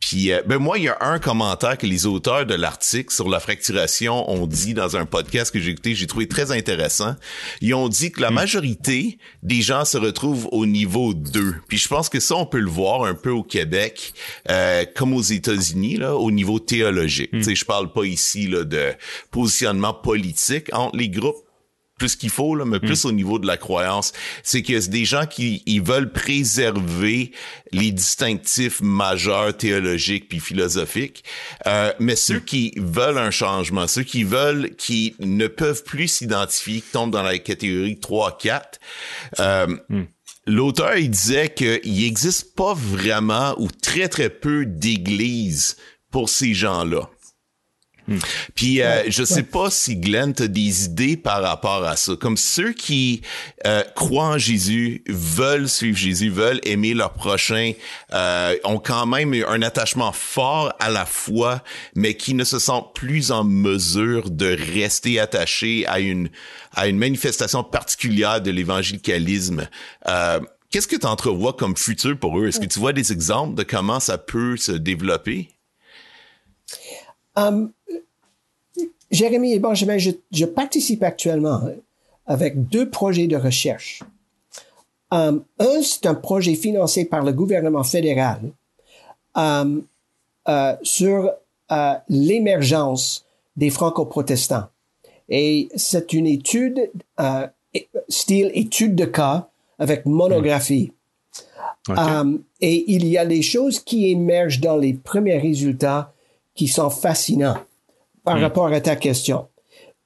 Puis, euh, ben moi, il y a un commentaire que les auteurs de l'article sur la fracturation ont dit dans un podcast que j'ai écouté, j'ai trouvé très intéressant. Ils ont dit que la hmm. majorité des gens se retrouvent au niveau 2. Puis je pense que ça, on peut le voir un peu au Québec, euh, comme aux États-Unis, là, au niveau théologique. Hmm. Tu sais, je parle pas ici là, de positionnement politique entre les groupes plus qu'il faut, là, mais plus hmm. au niveau de la croyance. C'est que c'est des gens qui ils veulent préserver les distinctifs majeurs théologiques puis philosophiques. Euh, mais ceux hmm. qui veulent un changement, ceux qui veulent, qui ne peuvent plus s'identifier, qui tombent dans la catégorie 3-4, euh, hmm. L'auteur, il disait qu'il n'existe pas vraiment ou très très peu d'églises pour ces gens-là. Hmm. Puis euh, je sais pas si Glenn a des idées par rapport à ça. Comme ceux qui euh, croient en Jésus, veulent suivre Jésus, veulent aimer leur prochain, euh, ont quand même un attachement fort à la foi, mais qui ne se sentent plus en mesure de rester attachés à une à une manifestation particulière de l'évangélicalisme. Euh, Qu'est-ce que tu entrevois comme futur pour eux? Est-ce que tu vois des exemples de comment ça peut se développer? Um, Jérémy et Benjamin, je, je, participe actuellement hein, avec deux projets de recherche. Um, un, c'est un projet financé par le gouvernement fédéral um, uh, sur uh, l'émergence des franco-protestants. Et c'est une étude, uh, style étude de cas avec monographie. Um, et il y a des choses qui émergent dans les premiers résultats qui sont fascinants par hmm. rapport à ta question.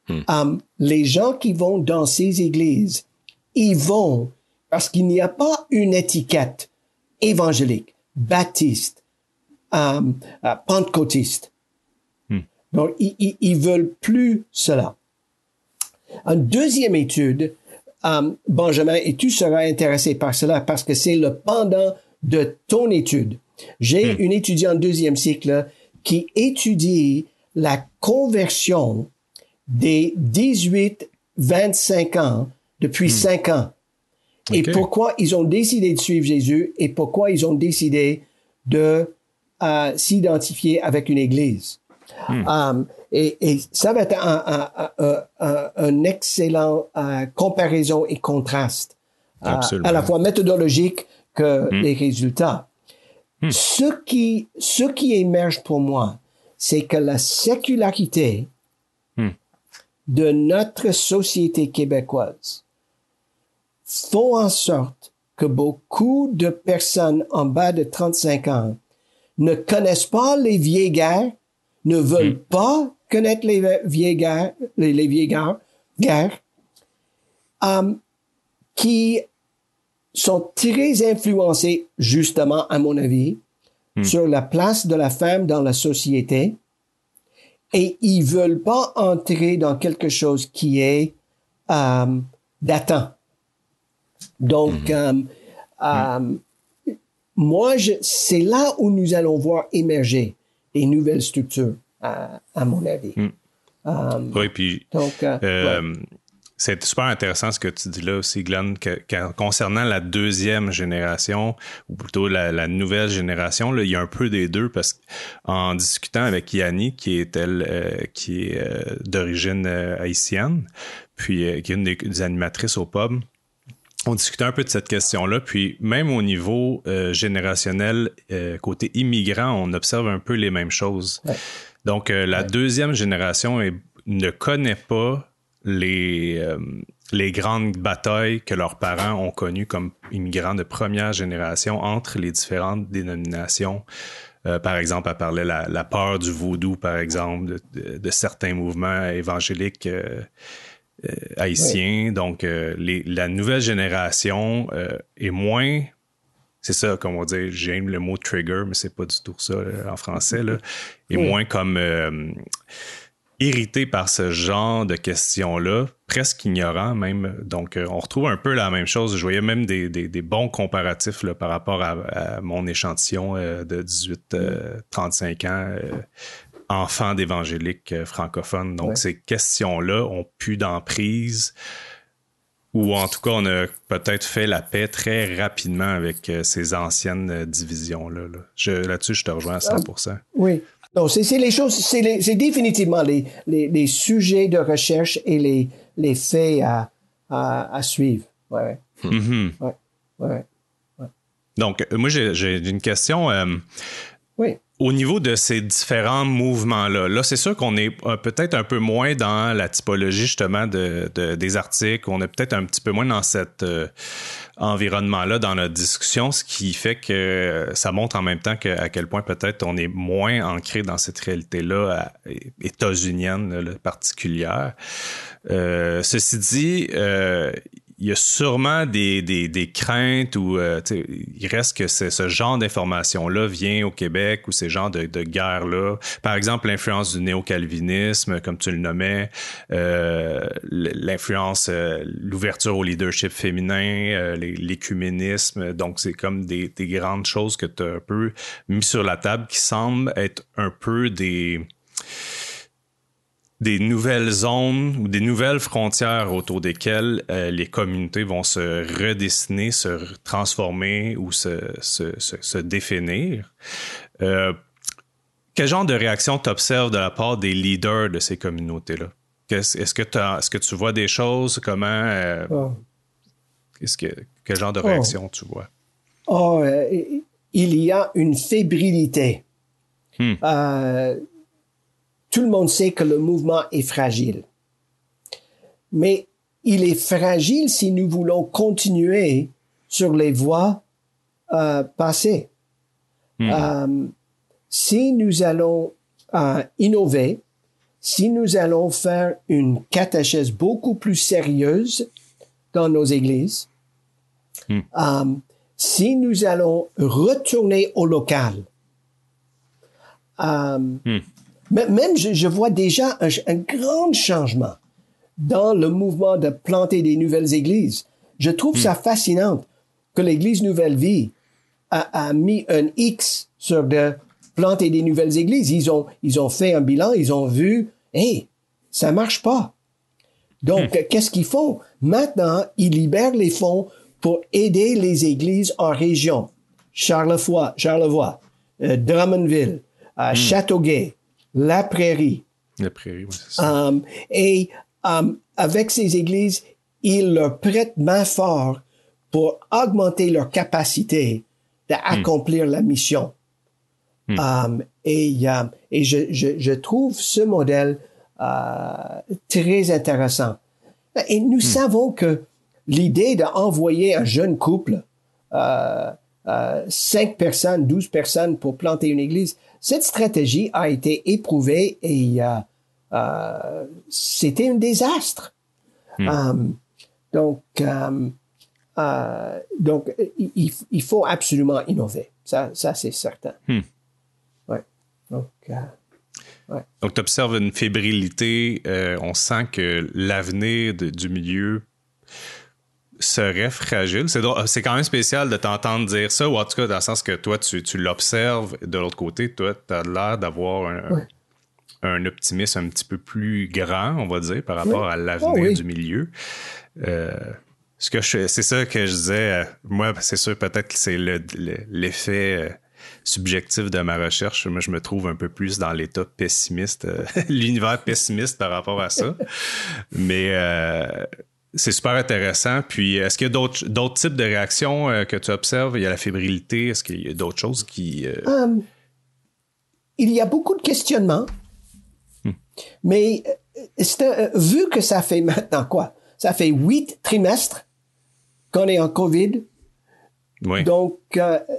Hmm. Um, les gens qui vont dans ces églises, ils vont parce qu'il n'y a pas une étiquette évangélique, baptiste, um, uh, pentecôtiste. Hmm. Donc, ils, ils, veulent plus cela. Une deuxième étude, um, Benjamin, et tu seras intéressé par cela parce que c'est le pendant de ton étude. J'ai une étudiante en deuxième cycle qui étudie la conversion des 18-25 ans depuis 5 hmm. ans. Et pourquoi ils ont décidé de suivre Jésus et pourquoi ils ont décidé de euh, s'identifier avec une église. Hmm. Um, et, et, ça va être un, un, un, un excellent euh, comparaison et contraste, euh, à la fois méthodologique que hmm. les résultats. Ce qui, ce qui émerge pour moi, c'est que la sécularité hmm. de notre société québécoise font en sorte que beaucoup de personnes en bas de 35 ans ne connaissent pas les vieilles guerres, ne veulent hmm. pas connaître les vieilles guerres, les, vieilles guerres, um, qui sont très influencés, justement, à mon avis, Hmm. sur la place de la femme dans la société et ils veulent pas entrer dans quelque chose qui est euh, datant. Donc, hmm. euh, hmm. euh, moi, c'est là où nous allons voir émerger des nouvelles structures, à, mon avis. oui, puis donc, c'est super intéressant ce que tu dis là aussi, Glenn, que, concernant la deuxième génération, ou plutôt la, nouvelle génération, là, il y a un peu des deux parce qu'en discutant avec Yanni, qui est elle, euh, qui est euh, d'origine euh, haïtienne, puis qui est une des, animatrices au pub, on discutait un peu de cette question-là, puis même au niveau générationnel, côté immigrant, on observe un peu les mêmes choses. Donc, la deuxième génération ne connaît pas les, euh, les grandes batailles que leurs parents ont connues comme immigrants de première génération entre les différentes dénominations. Euh, par exemple, elle parlait la, la peur du vaudou, par exemple, de, certains mouvements évangéliques euh, haïtiens. Donc, les, la nouvelle génération est moins c'est ça, comme on dit, j'aime le mot trigger, mais c'est pas du tout ça en français, là, est moins comme irrité par ce genre de questions-là, presque ignorant même. Donc, euh, on retrouve un peu la même chose. Je voyais même des, bons comparatifs là, par rapport à, mon échantillon euh, de 18-35 euh, ans enfants d'évangéliques euh, francophones. Donc, ces questions-là ont plus d'emprise ou en tout cas, on a peut-être fait la paix très rapidement avec ces anciennes divisions-là. Là-dessus, je te rejoins à 100 ah, Oui. Non, c'est les choses, c'est définitivement les, les, sujets de recherche et les, les faits à, à, suivre. Ouais. Mm-hmm. ouais. Donc, moi, j'ai une question. oui au niveau de ces différents mouvements-là, là, c'est sûr qu'on est euh, peut-être un peu moins dans la typologie justement de, des articles, on est peut-être un petit peu moins dans cet euh, environnement-là dans notre discussion, ce qui fait que ça montre en même temps que, à quel point peut-être on est moins ancré dans cette réalité-là états-unienne particulière. Euh, ceci dit, il y a sûrement des, des, des craintes ou euh, il reste que ce genre d'information-là vient au Québec ou ces genres de, de guerres-là. Par exemple, l'influence du néo-calvinisme, comme tu le nommais, euh, l'influence, euh, l'ouverture au leadership féminin, euh, l'écuménisme. Donc, c'est comme des, des grandes choses que tu as un peu mis sur la table qui semblent être un peu des des nouvelles zones ou des nouvelles frontières autour desquelles euh, les communautés vont se redessiner, se transformer ou se, se, se, définir. Euh, quel genre de réaction t'observes de la part des leaders de ces communautés-là? Est-ce que, est que tu vois des choses? Comment... Euh, oh. que, quel genre de oh. réaction tu vois? Oh, il y a une fébrilité. Hmm tout le monde sait que le mouvement est fragile. Mais il est fragile si nous voulons continuer sur les voies euh, passées. Hmm. Euh, si nous allons euh, innover, si nous allons faire une catéchèse beaucoup plus sérieuse dans nos églises, hmm. si nous allons retourner au local, hmm. Même, je, vois déjà un, grand changement dans le mouvement de planter des nouvelles églises. Je trouve ça hmm. fascinant que l'Église Nouvelle Vie a, mis un X sur de planter des nouvelles églises. Ils ont, ils ont fait un bilan, ils ont vu, hey, ça marche pas. Donc, hmm. qu'est-ce qu'ils font? Maintenant, ils libèrent les fonds pour aider les églises en région. Charlevoix, Charlevoix, euh, Drummondville, euh, hmm. Châteauguay, la prairie. La prairie, oui, c'est ça. Um, et um, avec ces églises, ils leur prêtent main fort pour augmenter leur capacité d'accomplir la mission. Hmm. Um, et et je, je, je, trouve ce modèle uh, très intéressant. Et nous hmm. savons que l'idée d'envoyer un jeune couple, euh, euh, cinq personnes, douze personnes pour planter une église, cette stratégie a été éprouvée et euh, euh, c'était un désastre. Hmm. Euh, donc, donc il, faut absolument innover. Ça, ça c'est certain. Hmm. Ouais. Donc, Donc, tu observes une fébrilité. on sent que l'avenir du milieu serait fragile. C'est quand même spécial de t'entendre dire ça, ou en tout cas dans le sens que toi, tu, tu l'observes. De l'autre côté, toi, tu as l'air d'avoir un, un, optimisme un petit peu plus grand, on va dire, par rapport à l'avenir oh du milieu. Euh, ce que c'est ça que je disais. Euh, moi, c'est sûr, peut-être que c'est l'effet euh, subjectif de ma recherche. Moi, je me trouve un peu plus dans l'état pessimiste, (laughs) l'univers pessimiste par rapport à ça. Mais c'est super intéressant. Puis, est-ce qu'il y a d'autres, types de réactions euh, que tu observes? Il y a la fébrilité. Est-ce qu'il y a d'autres choses qui. Euh, hum. il y a beaucoup de questionnements. Hmm. Mais euh, vu que ça fait maintenant quoi? Ça fait huit trimestres qu'on est en COVID. Oui. Donc,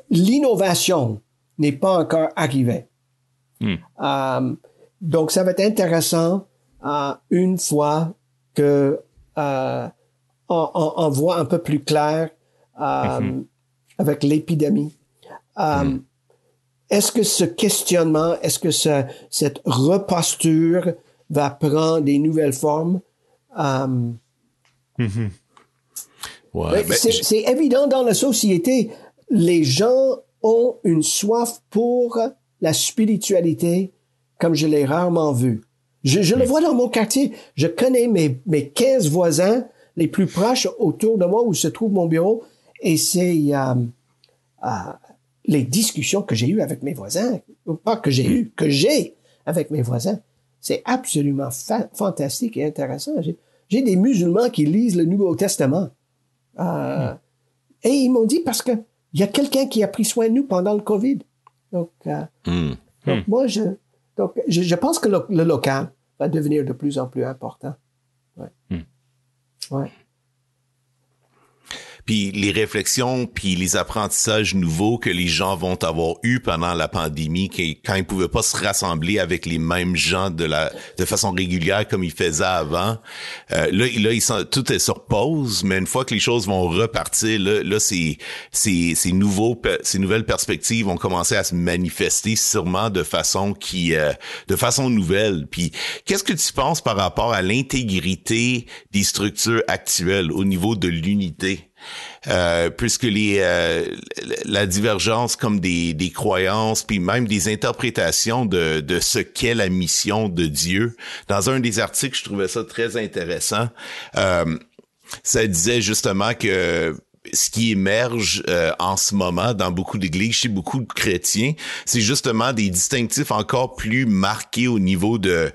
l'innovation n'est pas encore arrivée. Hmm. Donc, ça va être intéressant une fois que euh, on, voit un peu plus clair euh, mhm. avec l'épidémie. Euh, mhm. Est-ce que ce questionnement, est-ce que cette reposture va prendre des nouvelles formes? Mhm. c'est évident dans la société, les gens ont une soif pour la spiritualité comme je l'ai rarement vu. Je, je le vois dans mon quartier. Je connais mes, mes 15 voisins les plus proches autour de moi où se trouve mon bureau. Et c'est euh, euh, les discussions que j'ai eues avec mes voisins, pas que j'ai eues, que j'ai avec mes voisins. C'est absolument fantastique et intéressant. J'ai des musulmans qui lisent le Nouveau Testament. Euh, Et ils m'ont dit parce que il y a quelqu'un qui a pris soin de nous pendant le Covid. Donc, hmm. donc hmm. moi, je, donc, je, je pense que le, le, local va devenir de plus en plus important. Ouais. Hmm. Ouais puis les réflexions, puis les apprentissages nouveaux que les gens vont avoir eu pendant la pandémie, quand ils pouvaient pas se rassembler avec les mêmes gens de la de façon régulière comme ils faisaient avant. Euh, là, là, ils sont, tout est sur pause, mais une fois que les choses vont repartir, là, là c'est ces, ces nouveaux ces nouvelles perspectives vont commencer à se manifester sûrement de façon qui euh, de façon nouvelle. Puis qu'est-ce que tu penses par rapport à l'intégrité des structures actuelles au niveau de l'unité? Euh, puisque les euh, la divergence comme des, des croyances puis même des interprétations de, de ce qu'est la mission de Dieu. Dans un des articles, je trouvais ça très intéressant. Euh, ça disait justement que ce qui émerge euh, en ce moment dans beaucoup d'églises, chez beaucoup de chrétiens, c'est justement des distinctifs encore plus marqués au niveau de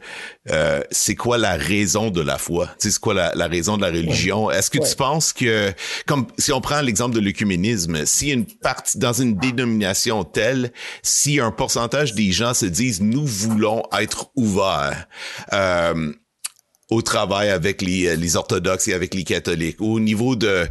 euh, c'est quoi la raison de la foi, c'est quoi la, la, raison de la religion? Est-ce que tu penses que, comme si on prend l'exemple de l'œcuménisme, si une partie dans une dénomination telle, si un pourcentage des gens se disent nous voulons être ouverts, euh, au travail avec les, euh, les orthodoxes et avec les catholiques, au niveau de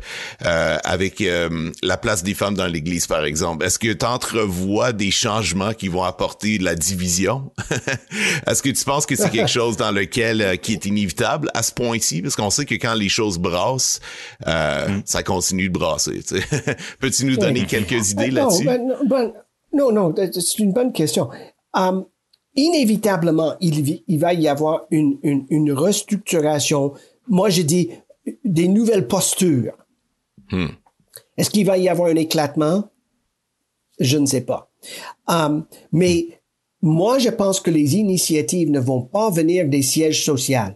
euh, avec euh, la place des femmes dans l'Église, par exemple. Est-ce que tu entrevois des changements qui vont apporter de la division? (laughs) Est-ce que tu penses que c'est quelque chose dans lequel qui est inévitable à ce point-ci, parce qu'on sait que quand les choses brassent, mm. ça continue de brasser. (laughs) Peux-tu nous donner quelques idées là-dessus? ben, ben, Non, non, c'est une bonne question. Um, inévitablement, il, il, va y avoir une, une, une, restructuration. Moi, je dis des nouvelles postures. Hmm. Est-ce qu'il va y avoir un éclatement? Je ne sais pas. Um, mais moi, je pense que les initiatives ne vont pas venir des sièges sociaux.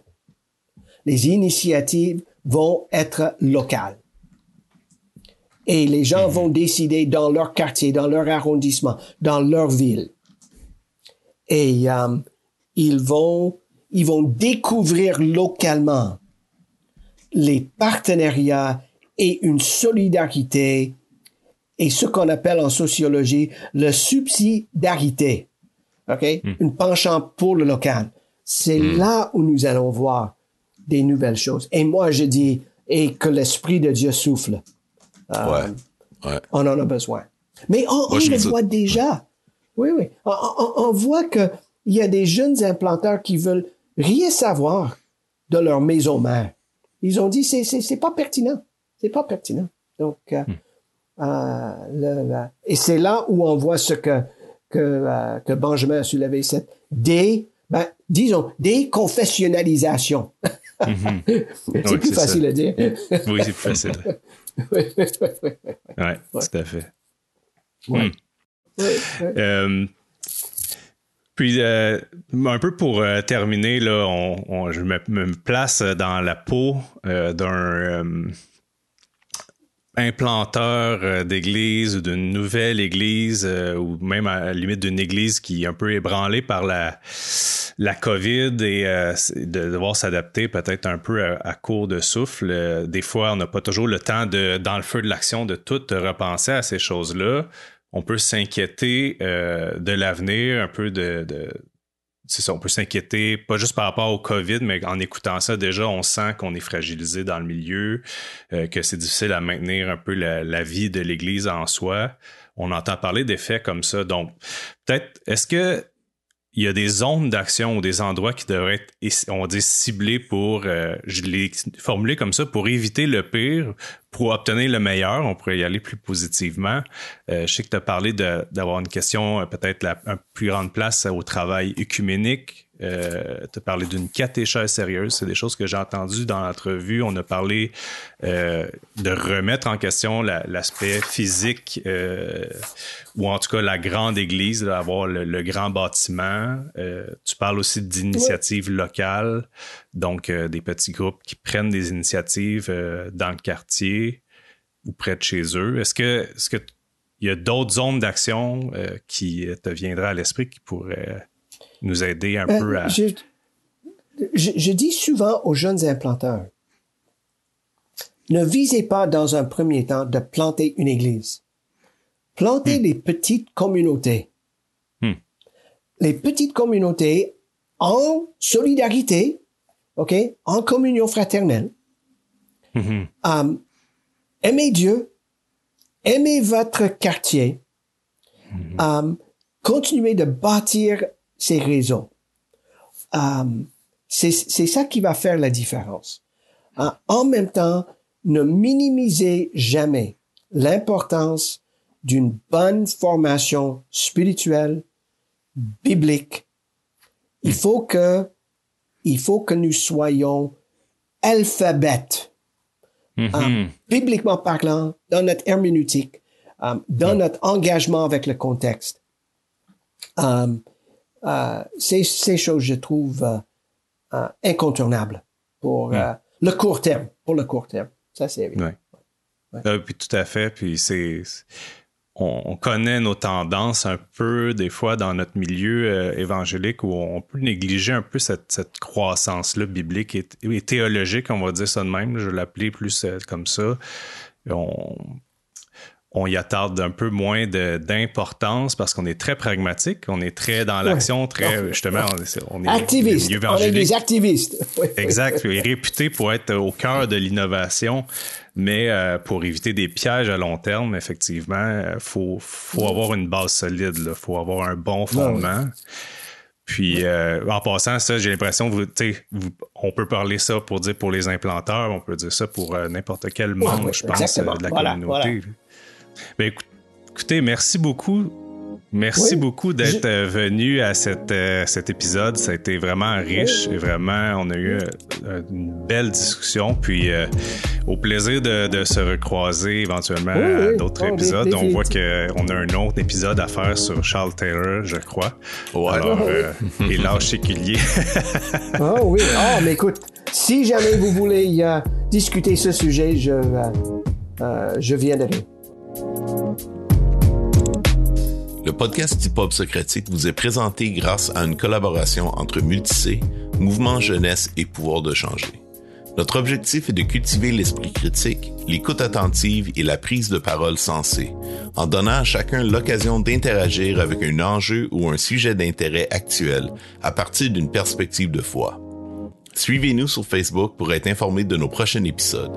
Les initiatives vont être locales. Et les gens hmm. vont décider dans leur quartier, dans leur arrondissement, dans leur ville et euh, ils vont ils vont découvrir localement les partenariats et une solidarité et ce qu'on appelle en sociologie le subsidiarité. OK? Hmm. Une penchant pour le local. C'est hmm. là où nous allons voir des nouvelles choses. Et moi, je dis, et que l'Esprit de Dieu souffle. Euh, ouais. On en a besoin. Mais on, on le voit déjà. Oui, oui. On, voit qu'il y a des jeunes implanteurs qui veulent rien savoir de leur maison mère. Ils ont dit c'est c'est pas pertinent, c'est pas pertinent. Donc euh, hmm. euh, et c'est là où on voit ce que que euh, que Benjamin a soulevé cette des ben, disons des confessionnalisations. (laughs) Mm-hmm. c'est plus facile à dire. oui, c'est plus facile. (laughs) oui, ouais, tout à fait. Hmm. Euh, puis, euh, un peu pour euh, terminer, là, on, je me, place dans la peau d'un implanteur d'église ou d'une nouvelle église ou même à la limite d'une église qui est un peu ébranlée par la, la COVID et de devoir s'adapter peut-être un peu à, court de souffle. Des fois, on n'a pas toujours le temps de, dans le feu de l'action, de tout repenser à ces choses-là on peut s'inquiéter euh, de l'avenir, un peu de, c'est ça, on peut s'inquiéter, pas juste par rapport au COVID, mais en écoutant ça, déjà, on sent qu'on est fragilisé dans le milieu, euh, que c'est difficile à maintenir un peu la, vie de l'Église en soi. On entend parler d'effets comme ça. Donc, peut-être, est-ce que il y a des zones d'action ou des endroits qui devraient être, on dit, ciblés pour, euh, je l'ai formulé comme ça, pour éviter le pire, pour obtenir le meilleur. On pourrait y aller plus positivement. Euh, je sais que tu as parlé d'avoir une question, euh, peut-être la une plus grande place au travail œcuménique euh, tu as parlé d'une catéchèse sérieuse. C'est des choses que j'ai entendues dans l'entrevue. On a parlé euh, de remettre en question l'aspect physique euh, ou en tout cas la grande église, d'avoir le, grand bâtiment. Tu parles aussi d'initiatives locales, donc des petits groupes qui prennent des initiatives dans le quartier ou près de chez eux. Est-ce que, est-ce que il y a d'autres zones d'action qui te viendraient à l'esprit qui pourraient nous aider un peu à... Je, je, dis souvent aux jeunes implanteurs, ne visez pas dans un premier temps de planter une église. Plantez hmm. les petites communautés. Hmm. Les petites communautés en solidarité, OK, en communion fraternelle. Hmm. Um, aimez Dieu, aimez votre quartier, um, continuez de bâtir ces réseaux. Um, c'est ça qui va faire la différence. Uh, en même temps, ne minimisez jamais l'importance d'une bonne formation spirituelle, biblique. Il faut que, il faut que nous soyons alphabètes, mm-hmm. euh, bibliquement parlant, dans notre herméneutique, euh, dans notre engagement avec le contexte. Euh, ces, ces choses, je trouve, incontournables pour le court terme, pour le court terme. Ça, c'est évident. puis tout à fait. Puis c'est on, connaît nos tendances un peu des fois dans notre milieu euh, évangélique où on peut négliger un peu cette, croissance-là biblique et, théologique, on va dire ça de même. Je l'appeler plus euh, comme ça. On, on y attarde un peu moins d'importance parce qu'on est très pragmatique, on est très dans l'action, très justement, on est, activiste. On est des activistes. (laughs) exact. est réputé pour être au cœur de l'innovation, mais euh, pour éviter des pièges à long terme, effectivement, il euh, faut, faut avoir une base solide, il faut avoir un bon fondement. Puis euh, en passant, ça, j'ai l'impression, vous, vous, on peut parler ça pour dire pour les implanteurs, on peut dire ça pour n'importe quel membre, je pense, de la communauté. Ben, écoutez, merci beaucoup. Merci beaucoup d'être euh, venu à cette, euh, cet épisode. Ça a été vraiment riche et vraiment, on a eu euh, une belle discussion. Puis, au plaisir de, se recroiser éventuellement à d'autres épisodes. On voit qu'on a un autre épisode à faire sur Charles Taylor, je crois. Alors, et l'âge séculier. oh oui. oh, mais écoute, si jamais vous voulez discuter ce sujet, je, je viendrai. Le podcast du Pop Socratique vous est présenté grâce à une collaboration entre Multicé, Mouvement Jeunesse et Pouvoir de changer. Notre objectif est de cultiver l'esprit critique, l'écoute attentive et la prise de parole sensée, en donnant à chacun l'occasion d'interagir avec un enjeu ou un sujet d'intérêt actuel à partir d'une perspective de foi. Suivez-nous sur Facebook pour être informé de nos prochains épisodes